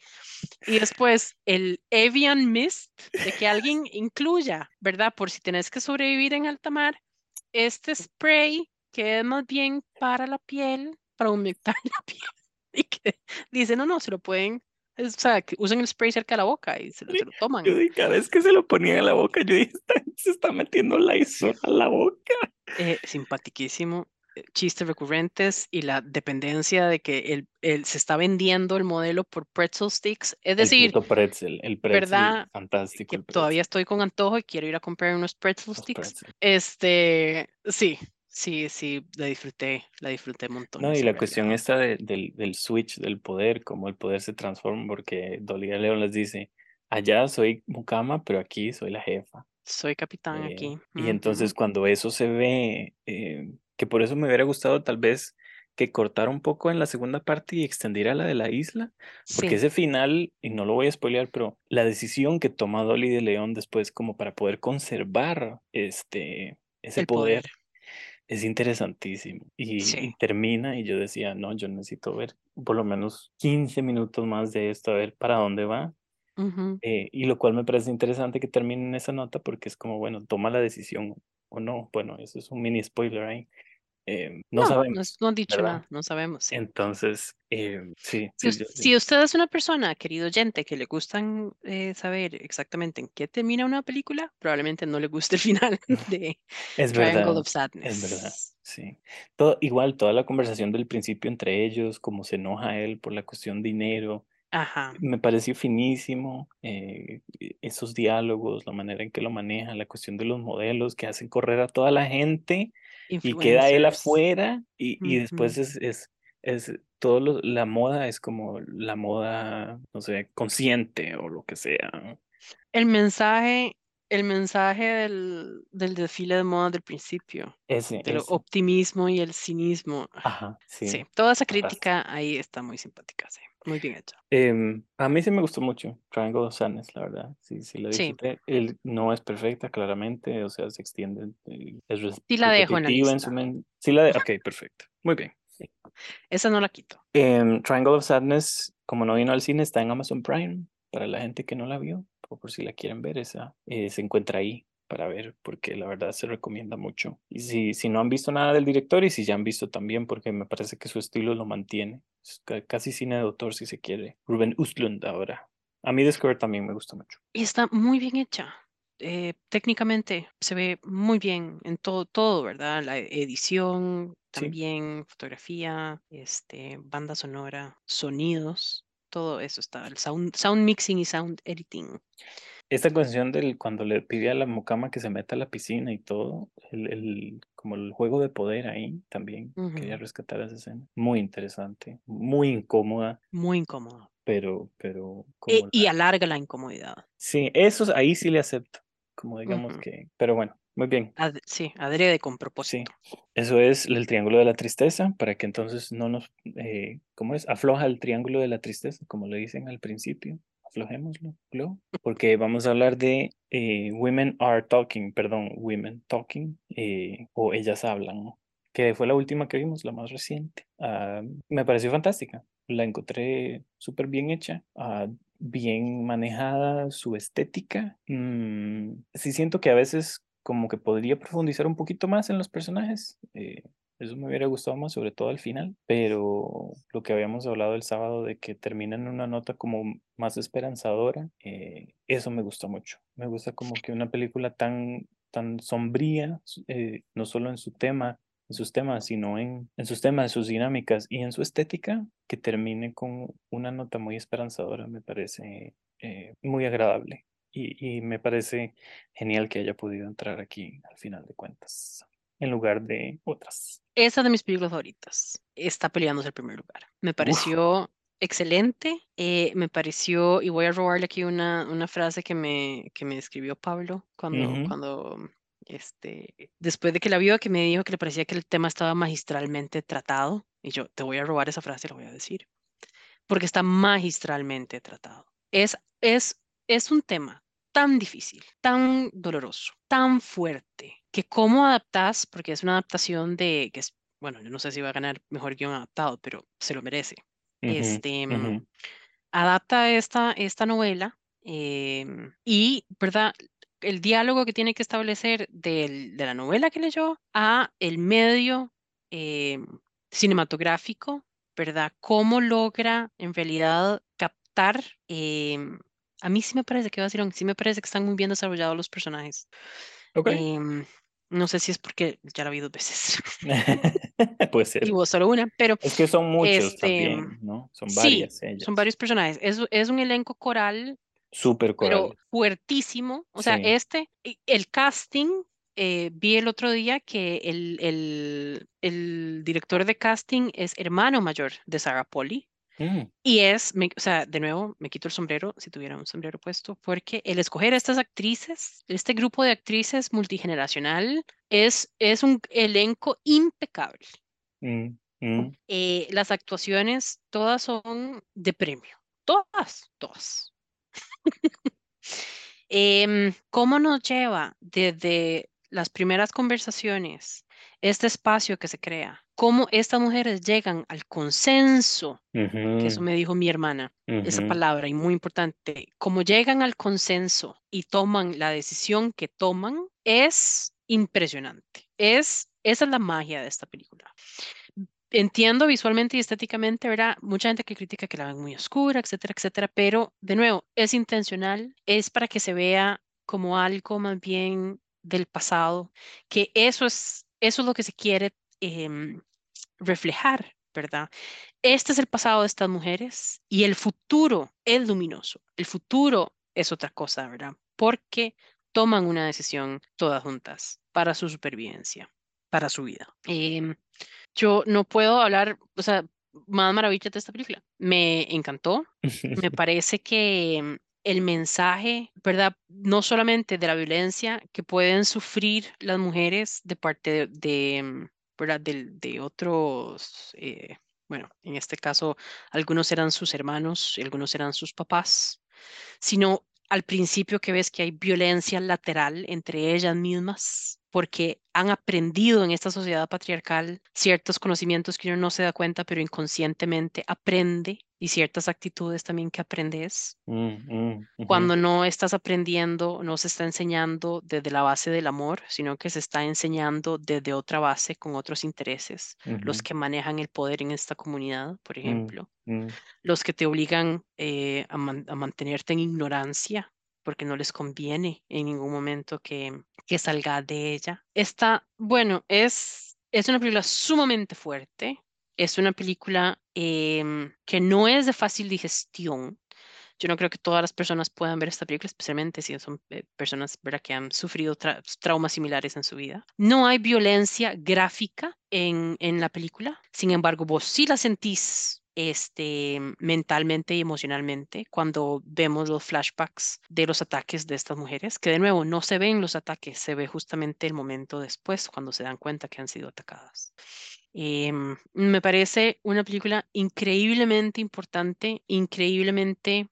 S3: Y después el Evian Mist, de que alguien incluya, ¿verdad? Por si tenés que sobrevivir en alta mar, este spray que es más bien para la piel, para humectar la piel. Y que dice, no, no, se lo pueden, es- o sea, que usen el spray cerca de la boca y se lo, se lo toman.
S2: Yo dije, cada vez que se lo ponía en la boca, yo dije, "Esta gente se está metiendo Lysol a la boca.
S3: Eh, simpatiquísimo. eh, Chistes recurrentes y la dependencia de que el, el- se está vendiendo el modelo por pretzel sticks. Es
S2: El
S3: decir,
S2: puto pretzel, el pretzel,
S3: ¿verdad?
S2: fantástico
S3: que
S2: el pretzel,
S3: todavía estoy con antojo y quiero ir a comprar unos pretzel
S2: los
S3: sticks.
S2: pretzel.
S3: Este, sí, sí, sí, la disfruté, la disfruté
S2: No,
S3: montones
S2: y
S3: en
S2: la cuestión
S3: realidad.
S2: esta de- del, del switch del poder, cómo el poder se transforma, porque Dolly León les dice, allá soy mucama, pero aquí soy la jefa.
S3: Soy capitán
S2: Eh,
S3: aquí.
S2: y
S3: ujú.
S2: entonces cuando eso se ve, eh, que por eso me hubiera gustado tal vez que cortara un poco en la segunda parte y extendiera la de la isla, porque
S3: Sí,
S2: ese final, y no lo voy a spoilear, pero la decisión que toma Dolly de León después como para poder conservar este, ese
S3: poder.
S2: poder, Es interesantísimo. Y,
S3: Sí.
S2: y termina y yo decía, no, yo necesito ver por lo menos 15 minutos más de esto, a ver para dónde va.
S3: Ujú.
S2: Eh, y lo cual me parece interesante que termine en esa nota porque es como, bueno, toma la decisión o no. Bueno, eso es un mini spoiler ahí. Eh, no,
S3: No,
S2: sabemos.
S3: no, no han dicho
S2: ¿verdad?
S3: nada, no sabemos. sí.
S2: Entonces, eh, sí,
S3: Si,
S2: sí, yo-
S3: si usted es una persona, querido oyente, que le gustan eh, saber exactamente en qué termina una película, probablemente no le guste el final de
S2: es
S3: Triangle
S2: verdad.
S3: of Sadness.
S2: Es verdad, sí. Todo, igual, toda la conversación del principio entre ellos, cómo se enoja él por la cuestión dinero,
S3: Ajá.
S2: me pareció finísimo. eh, esos diálogos, la manera en que lo maneja, la cuestión de los modelos que hacen correr a toda la gente y queda él afuera y, y después es, es, es todo lo- la moda es como la moda, no sé, consciente o lo que sea.
S3: El mensaje, el mensaje del, del desfile de moda del principio,
S2: Ese,
S3: del
S2: ese.
S3: optimismo y el cinismo.
S2: Ajá, sí.
S3: Sí, toda esa crítica ahí está muy simpática, sí, muy bien hecha.
S2: Em, a mí sí me gustó mucho Triangle of Sadness, la verdad. Sí, sí la
S3: Sí.
S2: disfruté. El, no es perfecta, claramente, o sea, se extiende, eh, es
S3: Sí la dejo en la
S2: repetitiva en su
S3: lista.
S2: Sí la de... Ok, perfecto. Muy bien.
S3: Esa no la quito.
S2: Em, Triangle of Sadness, como no vino al cine, está en Amazon Prime. Para la gente que no la vio, o por si la quieren ver, esa eh, se encuentra ahí para ver, porque la verdad se recomienda mucho. Y si, si no han visto nada del director y si ya han visto también, porque me parece que su estilo lo mantiene. Es casi cine de autor, si se quiere. Ruben Östlund ahora. A mí Discover también me gusta mucho.
S3: Y está muy bien hecha. Eh, técnicamente se ve muy bien en todo, todo, ¿verdad? La edición,
S2: Sí.
S3: también fotografía, este, banda sonora, sonidos, todo eso está. El sound, sound mixing y sound editing.
S2: Esta canción del cuando le pide a la mucama que se meta a la piscina y todo, el, el- como el juego de poder ahí también, quería
S3: Ujú.
S2: rescatar esa escena. Muy interesante, muy incómoda,
S3: Muy incómodo.
S2: pero, pero
S3: E- y
S2: la-
S3: alarga la incomodidad.
S2: Sí, eso ahí sí le acepto, como digamos que, pero bueno, muy bien.
S3: Ad- sí, adrede con
S2: Sí,
S3: propósito.
S2: eso es el triángulo de la tristeza, para que entonces no nos, eh, ¿cómo es? Afloja el triángulo de la tristeza, como le dicen al principio. Aflojémoslo, porque vamos a hablar de eh, Women Are Talking, perdón, Women Talking, eh, o Ellas Hablan, ¿no? que fue la última que vimos, la más reciente. Ah, me pareció fantástica, la encontré súper bien hecha, ah, bien manejada, su estética. Mm, sí siento que a veces como que podría profundizar un poquito más en los personajes. eh, eso me hubiera gustado más, sobre todo al final, pero lo que habíamos hablado el sábado de que termina en una nota como más esperanzadora, eh, eso me gusta mucho. Me gusta como que una película tan, tan sombría, eh, no solo en su tema, en sus temas, sino en, en sus temas, sus dinámicas y en su estética, que termine con una nota muy esperanzadora, me parece eh, muy agradable. Y, y me parece genial que haya podido entrar aquí al final de cuentas, en lugar de otras.
S3: Esa de mis películas favoritas. Está peleándose el primer lugar. Me pareció excelente. eh, me pareció, y voy a robarle aquí una, una frase que me, que me escribió Pablo cuando,
S2: Ujú.
S3: cuando este, después de que la vio, que me dijo que le parecía que el tema estaba magistralmente tratado. Y yo te voy a robar esa frase, la voy a decir. Porque está magistralmente tratado. Es, es, es un tema tan difícil, tan doloroso, tan fuerte, que cómo adaptas, porque es una adaptación de, que es, bueno, yo no sé si va a ganar mejor guion adaptado, pero se lo merece.
S2: Ujú,
S3: Este, mm,
S2: ujú.
S3: adapta esta, esta novela em, y, ¿verdad? El diálogo que tiene que establecer del- de la novela que leyó a el medio em, cinematográfico, ¿verdad? ¿Cómo logra en realidad captar? em, a mí sí me parece que va a decir, sí me parece que están muy bien desarrollados los personajes.
S2: Ok.
S3: Em, no sé si es porque ya la vi dos veces
S2: Puede ser.
S3: y vos solo una, pero
S2: Es que son muchos
S3: este,
S2: también, ¿no? Son
S3: sí,
S2: varias ellas.
S3: son varios personajes. Es, es un elenco coral
S2: Súper
S3: pero
S2: corales.
S3: fuertísimo. O sea,
S2: Sí.
S3: este, el casting, eh, vi el otro día que el, el, el director de casting es hermano mayor de Sarah Polly.
S2: Mm,
S3: Y es, me- o sea, de nuevo, me quito el sombrero, si tuviera un sombrero puesto, porque el escoger a estas actrices, este grupo de actrices multigeneracional, es, es un elenco impecable.
S2: mm, mm.
S3: Eh, las actuaciones, todas son de premio. Todas, todas. Em, ¿cómo nos lleva desde las primeras conversaciones este espacio que se crea, cómo estas mujeres llegan al consenso, que eso me dijo mi hermana, esa palabra y muy importante, cómo llegan al consenso y toman la decisión que toman, es impresionante. Es, esa es la magia de esta película entiendo visualmente y estéticamente, ¿verdad? Mucha gente que critica que la ven muy oscura, etcétera, etcétera, pero de nuevo, es intencional, es para que se vea como algo más bien del pasado, que eso es, eso es lo que se quiere em, reflejar, ¿verdad? Este es el pasado de estas mujeres y el futuro es luminoso, el futuro es otra cosa, ¿verdad? Porque toman una decisión todas juntas para su supervivencia, para su vida. Em, yo no puedo hablar, o sea, más maravillas de esta película. Me encantó. Me parece que el mensaje, ¿verdad? No solamente de la violencia que pueden sufrir las mujeres de parte de, ¿verdad? De, otros, eh, bueno, en este caso, algunos eran sus hermanos algunos eran sus papás, sino al principio que ves que hay violencia lateral entre ellas mismas porque han aprendido en esta sociedad patriarcal ciertos conocimientos que uno no se da cuenta, pero inconscientemente aprende y ciertas actitudes también que aprendes. Mm, mm, Cuando no estás aprendiendo, no se está enseñando desde la base del amor, sino que se está enseñando desde otra base con otros intereses, los que manejan el poder en esta comunidad, por mm, ejemplo, los que te obligan eh, a mantenerte en ignorancia porque no les conviene en ningún momento que, salga de ella. Esta, bueno, es, es una película sumamente fuerte, es una película em, que no es de fácil digestión. Yo no creo que todas las personas puedan ver esta película, especialmente si son eh, personas ¿verdad? que han sufrido traumas similares en su vida. No hay violencia gráfica en, en la película, sin embargo, vos sí la sentís este, mentalmente y emocionalmente cuando vemos los flashbacks de los ataques de estas mujeres, que de nuevo no se ven los ataques, se ve justamente el momento después cuando se dan cuenta que han sido atacadas. Em, me parece una película increíblemente importante, increíblemente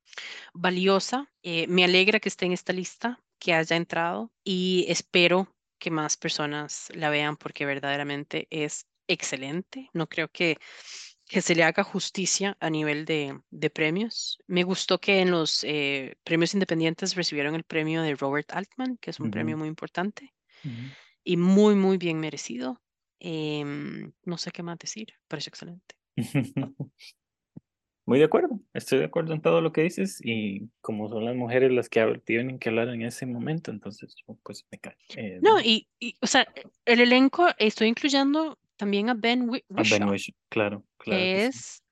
S3: valiosa. Eh, me alegra que esté en esta lista, que haya entrado y espero que más personas la vean porque verdaderamente es excelente. No creo que que se le haga justicia a nivel de, de premios. Me gustó que en los eh, premios independientes recibieron el premio de Robert Altman, que es un premio muy importante y muy, muy bien merecido. Em, no sé qué más decir, parece excelente.
S2: Muy de acuerdo, estoy de acuerdo en todo lo que dices y como son las mujeres las que tienen que hablar en ese momento, entonces pues me cae.
S3: no, y, y, o sea, el elenco, estoy incluyendo también a Ben
S2: Whishaw. claro, claro.
S3: Es,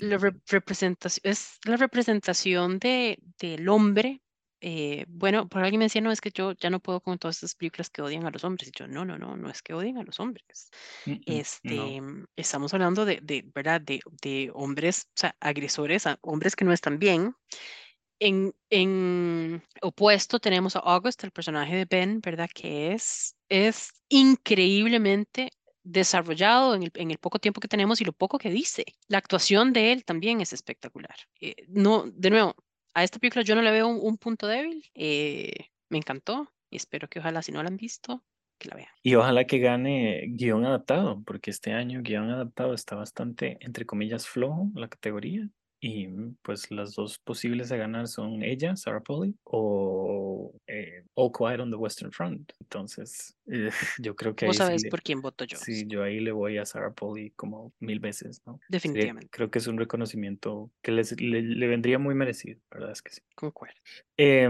S3: la representación, es la representación de, del hombre. Eh, bueno, por alguien me decía, no, es que yo ya no puedo con todas estas películas que odian a los hombres. Y yo, no, no, no, no es que odien a los hombres. este, Estamos hablando de, de ¿verdad? De, de hombres, o sea, agresores, a hombres que no están bien. En, en, opuesto tenemos a August, el personaje de Ben, ¿verdad? Que es, es increíblemente desarrollado en el, poco tiempo que tenemos y lo poco que dice. La actuación de él también es espectacular. Eh, no, de nuevo, a esta película yo no le veo un, punto débil. Eh, me encantó y espero que ojalá si no la han visto, que la vean.
S2: Y ojalá que gane guion adaptado, porque este año guion adaptado está bastante, entre comillas, flojo la categoría. Y mm, pues las dos posibles a ganar son ella, Sarah Polly, o eh, All Quiet on the Western Front. Entonces, eh, yo creo que...
S3: Vos sabés por quién voto yo.
S2: Sí, yo ahí le voy a Sarah Polly como mil veces, ¿no?
S3: Definitivamente.
S2: creo que es un reconocimiento que les, le, vendría muy merecido, ¿verdad? Es que sí.
S3: Concuerdo.
S2: Eh,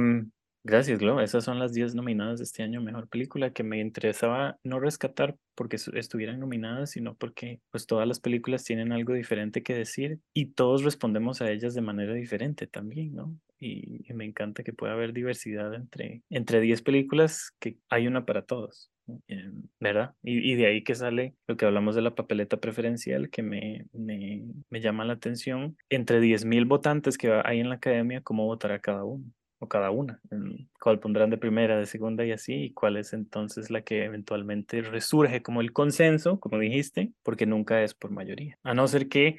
S2: Gracias, Glo. Esas son las 10 nominadas de este año Mejor Película que me interesaba no rescatar porque estuvieran nominadas, sino porque pues todas las películas tienen algo diferente que decir y todos respondemos a ellas de manera diferente también, ¿no? Y, me encanta que pueda haber diversidad entre, entre 10 películas, que hay una para todos. Em, ¿verdad? Y, de ahí que sale lo que hablamos de la papeleta preferencial, que me, me, me llama la atención. Entre 10.000 votantes que hay en la academia, ¿cómo votará cada uno? O cada una, cuál pondrán de primera, de segunda y así, y cuál es entonces la que eventualmente resurge como el consenso, como dijiste, porque nunca es por mayoría, a no ser que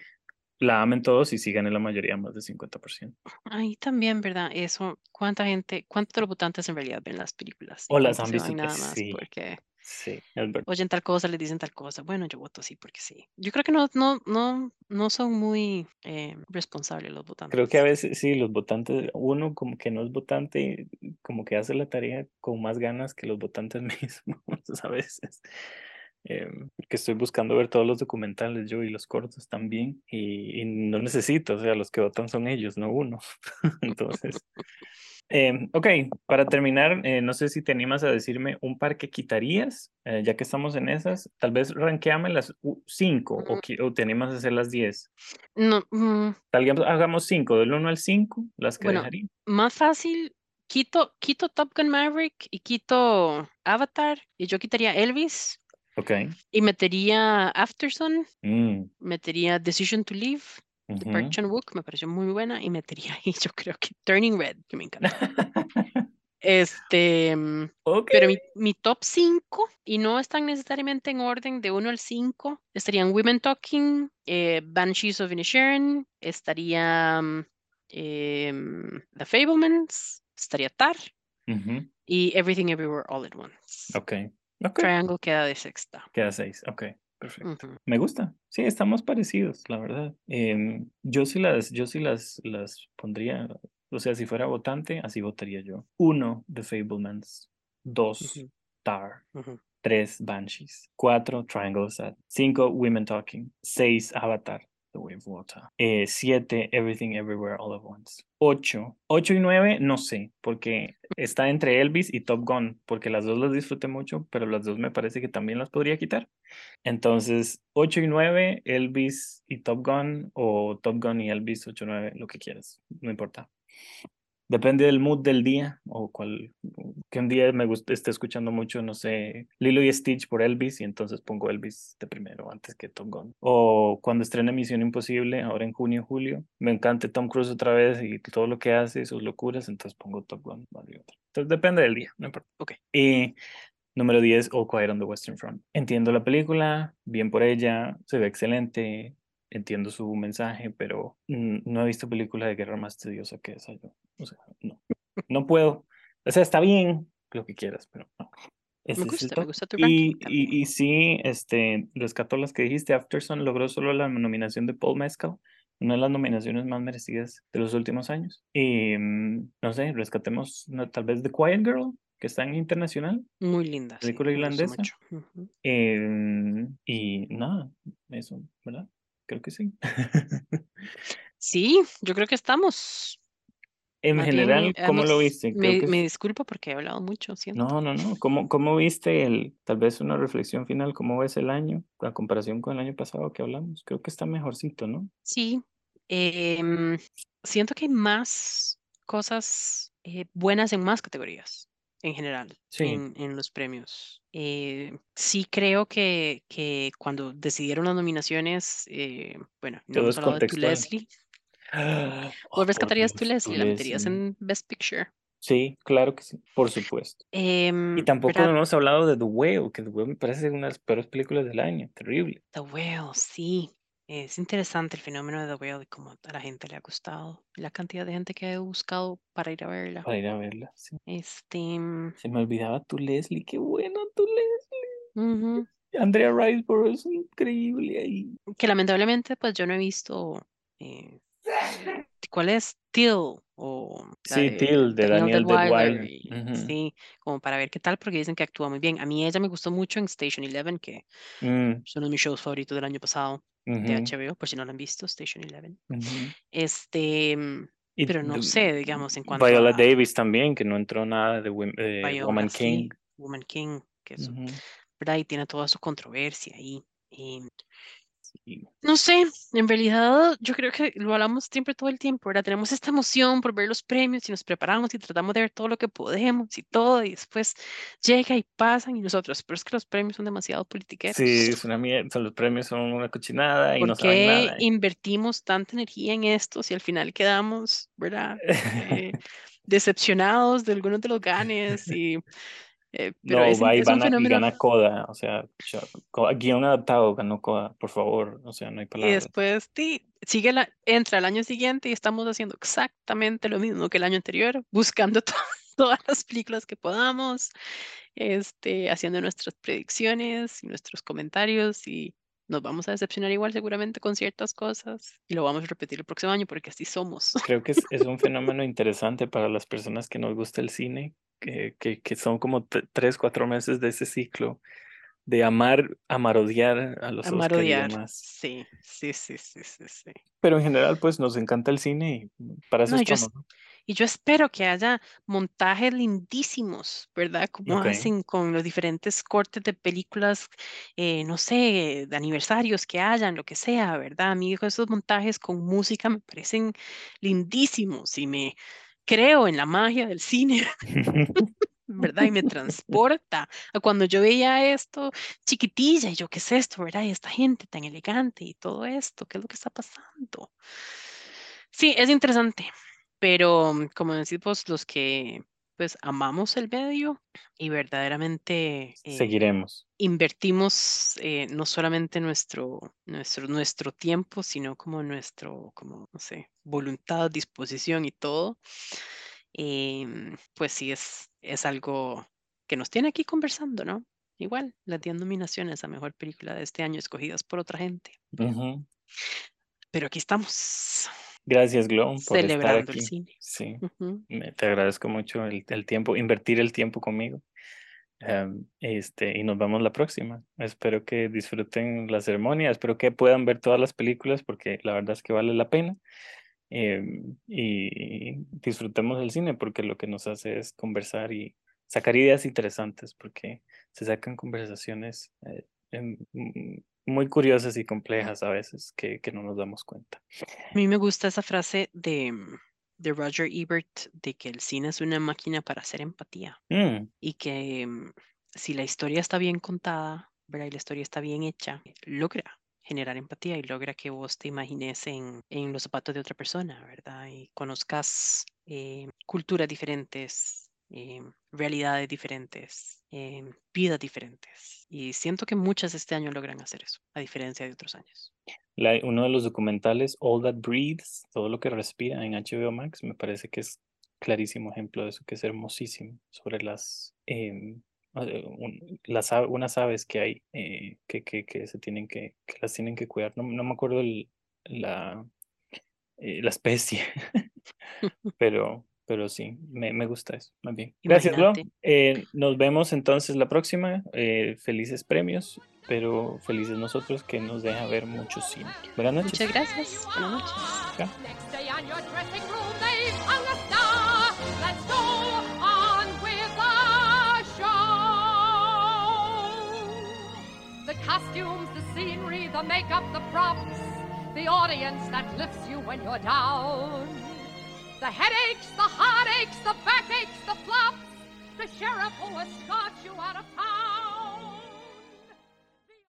S2: la amen todos y sí gane la mayoría más del 50%.
S3: Ahí también, ¿verdad? Eso, ¿cuánta gente, cuántos votantes en realidad ven las películas?
S2: O las han visto,
S3: nada más
S2: sí.
S3: porque
S2: Sí,
S3: oyen tal cosa, les dicen tal cosa. Bueno, yo voto sí porque sí. Yo creo que no, no, no, no son muy eh, responsables los votantes.
S2: Creo que a veces sí, los votantes, uno como que no es votante, como que hace la tarea con más ganas que los votantes mismos a veces. Em, que estoy buscando ver todos los documentales yo y los cortos también y, y no necesito, o sea, los que votan son ellos, no uno. Entonces, em, ok, para terminar, eh, no sé si te animas a decirme un par que quitarías, eh, ya que estamos en esas, tal vez ranqueame las u- cinco o,
S3: Mm.
S2: qui- o te animas a hacer las diez.
S3: No, mm,
S2: Tal vez hagamos cinco, del uno al cinco, las que
S3: Bueno,
S2: dejaría.
S3: más fácil, quito, quito Top Gun Maverick y quito Avatar y yo quitaría Elvis
S2: Ok.
S3: y metería Aftersun,
S2: Mm,
S3: metería Decision to Leave de Park
S2: ujú.
S3: Chan-wook, me pareció muy buena y metería ahí yo creo que Turning Red, que me encanta. Este, mm,
S2: Ok.
S3: pero mi, mi top 5, y no están necesariamente en orden de 1 al 5, estarían Women Talking, eh, Banshees of Inisherin, estaría mm, em, The Fablemans, estaría Tar y Everything Everywhere All at Once.
S2: Ok.
S3: Triangle queda de sexta.
S2: Queda seis. Ok. Perfecto. Me gusta. Sí, estamos parecidos, la verdad. Em, yo sí las, yo sí las, las pondría. O sea, si fuera votante, así votaría yo. Uno, The Fablemans. Dos. Tar. Tres, Banshees. Cuatro, Triangle Sad. Cinco, Women Talking. Seis, Avatar. The Way of Water. Eh, siete, Everything Everywhere All at Once. Ocho. Ocho y nueve, no sé, porque está entre Elvis y Top Gun, porque las dos las disfruté mucho, pero las dos me parece que también las podría quitar. Entonces, 8 y 9, Elvis y Top Gun, o Top Gun y Elvis 8 y 9, lo que quieras, no importa. Depende del mood del día, o cual, que un día me gusta, esté escuchando mucho, no sé, Lilo y Stitch por Elvis, y entonces pongo Elvis de primero antes que Top Gun. O cuando estrene Misión Imposible, ahora en junio, julio, me encanta Tom Cruise otra vez y todo lo que hace, sus locuras, entonces pongo Top Gun. Entonces depende del día, no importa.
S3: Ok.
S2: Y Número 10, All Quiet on the Western Front. Entiendo la película, bien por ella, se ve excelente, entiendo su mensaje, pero no he visto película de guerra más tediosa que esa yo. O sea, no. No puedo. O sea, está bien lo que quieras, pero no. Ese
S3: Me gusta, me gusta tu
S2: Y,
S3: ranking
S2: y, y sí, este, rescato las que dijiste. Afterson logró solo la nominación de Paul Mescal, una de las nominaciones más merecidas de los últimos años. Y mm, no sé, rescatemos una- tal vez The Quiet Girl, que está en internacional,
S3: Muy linda, sí,
S2: película
S3: gustó
S2: irlandesa.
S3: mucho. Ujú.
S2: Em, y nada, eso, ¿verdad? Creo que sí.
S3: Sí, yo creo que estamos.
S2: En general, ¿cómo lo viste? Creo
S3: me,
S2: que
S3: me disculpo porque he hablado mucho, siento.
S2: No, no, no. ¿Cómo, cómo viste el, tal vez una reflexión final, cómo ves el año, a comparación con el año pasado que hablamos? Creo que está mejorcito, ¿no?
S3: Sí, em, siento que hay más cosas eh, buenas en más categorías en general
S2: Sí.
S3: en, en los premios. Eh, sí creo que, que cuando decidieron las nominaciones, eh, bueno, no
S2: Todo
S3: hemos hablado de Tu
S2: contextual.
S3: Leslie.
S2: Ah,
S3: ¿Vos rescatarías Tu Leslie? ¿La meterías en Best Picture?
S2: Sí, claro que sí, por supuesto.
S3: Em,
S2: Y tampoco
S3: ¿verdad?
S2: hemos hablado de The Whale, que The Whale me parece una de las peores películas del año, terrible.
S3: The Whale, sí. Es interesante el fenómeno de The Whale y cómo a la gente le ha gustado. La cantidad de gente que ha buscado para ir a verla.
S2: Para ir a verla. sí.
S3: Este, mm,
S2: Se me olvidaba tu Leslie, qué bueno tu Leslie. Andrea Riseborough es increíble ahí.
S3: Que lamentablemente, pues yo no he visto. eh, ¿cuál es? Till o
S2: Sí,
S3: de
S2: Till, de Daniel
S3: y-
S2: Ujú.
S3: Sí, como para ver qué tal, porque dicen que actúa muy bien. A mí ella me gustó mucho en Station Eleven, que
S2: Mm,
S3: es uno de mis shows favoritos del año pasado de HBO, por si no lo han visto, Station Eleven. Este, mm,
S2: Y
S3: pero no sé, digamos, en cuanto
S2: Viola
S3: a
S2: Davis también, que no entró nada de,
S3: Viola,
S2: Woman
S3: sí,
S2: King.
S3: Woman King, que es,
S2: Ujú,
S3: ¿verdad? Y tiene toda su controversia ahí. Y
S2: sí.
S3: no sé, en realidad yo creo que lo hablamos siempre todo el tiempo, ¿verdad? Tenemos esta emoción por ver los premios y nos preparamos y tratamos de ver todo lo que podemos y todo, y después llega y pasan y nosotros, pero es que los premios son demasiado politiqueros.
S2: Sí, es una mierda. Los premios son una cochinada y
S3: ¿Por
S2: no saben
S3: invertimos tanta energía en esto si al final quedamos, ¿verdad? Eh, decepcionados de algunos de los ganes y Eh, pero
S2: No,
S3: es,
S2: va y,
S3: es un
S2: van a- y gana Coda, o sea, guion adaptado ganó Coda, por favor, o sea, no hay
S3: Y
S2: palabras.
S3: después sí, sigue la, entra el año siguiente y estamos haciendo exactamente lo mismo que el año anterior, buscando to- todas las películas que podamos, este, haciendo nuestras predicciones y nuestros comentarios y nos vamos a decepcionar igual seguramente con ciertas cosas y lo vamos a repetir el próximo año porque así somos.
S2: Creo que es, es un fenómeno interesante para las personas que nos gusta el cine, que, que, que son como tre- tres, cuatro meses de ese ciclo de amar, amar, odiar a los
S3: A
S2: Oscar y
S3: marodiar.
S2: demás.
S3: Sí, sí, sí, sí, sí, sí.
S2: Pero en general, pues nos encanta el cine y para eso
S3: No, y yo
S2: estamos, ¿no?
S3: Y yo espero que haya montajes lindísimos, ¿verdad? Como hacen con los diferentes cortes de películas, eh, no sé, de aniversarios que hayan, lo que sea, ¿verdad? A mí esos montajes con música me parecen lindísimos y me creo en la magia del cine, ¿verdad? Y me transporta a cuando yo veía esto chiquitilla y yo, ¿qué es esto, verdad? Y esta gente tan elegante y todo esto, ¿qué es lo que está pasando? Sí, es interesante, pero como decís vos, los que pues amamos el medio y verdaderamente eh,
S2: Seguiremos.
S3: invertimos eh, no solamente nuestro, nuestro, nuestro tiempo, sino como nuestro, como, no sé, voluntad, disposición y todo, em, pues sí es, es algo que nos tiene aquí conversando, ¿no? Igual, las 10 nominaciones a Mejor Película de este año escogidas por otra gente.
S2: Ujú.
S3: Pero aquí estamos,
S2: Gracias, Glon, por estar
S3: celebrando el
S2: aquí.
S3: cine.
S2: Sí,
S3: Ujú.
S2: me- te agradezco mucho el, el tiempo, invertir el tiempo conmigo. Em, este, y nos vemos la próxima. Espero que disfruten la ceremonia, espero que puedan ver todas las películas porque la verdad es que vale la pena. Em, y disfrutemos el cine porque lo que nos hace es conversar y sacar ideas interesantes porque se sacan conversaciones eh, muy curiosas y complejas a veces que, que no nos damos cuenta.
S3: A mí me gusta esa frase de, mm, de Roger Ebert de que el cine es una máquina para hacer empatía
S2: Mm,
S3: y que mm, si la historia está bien contada, ¿verdad? Y la historia está bien hecha, logra generar empatía y logra que vos te imagines en, en los zapatos de otra persona, ¿verdad? Y conozcas eh, culturas diferentes, eh, realidades diferentes, eh, vidas diferentes. Y siento que muchas este año logran hacer eso, a diferencia de otros años.
S2: la- uno de los documentales, All That Breathes, todo lo que respira en HBO Max, me parece que es clarísimo ejemplo de eso, que es hermosísimo, sobre las, eh, un- las unas aves que hay eh, que, que, que se tienen que, que las tienen que cuidar. No, no me acuerdo el, la, eh, la especie, pero, pero sí, me, me gusta eso, más bien. Gracias.
S3: Imagínate.
S2: Eh, nos vemos entonces la próxima. eh, felices premios, pero felices nosotros que nos deja ver mucho cine. Buenas noches.
S3: Muchas gracias. Buenas noches.
S2: Chao.
S1: Next day on your dressing room, they've hung a star. Let's go on with the show. The costumes, the scenery, the makeup, the props, the audience that lifts you when you're down. The headaches, the heartaches, the backaches, the flops, the sheriff who escorts you out of town.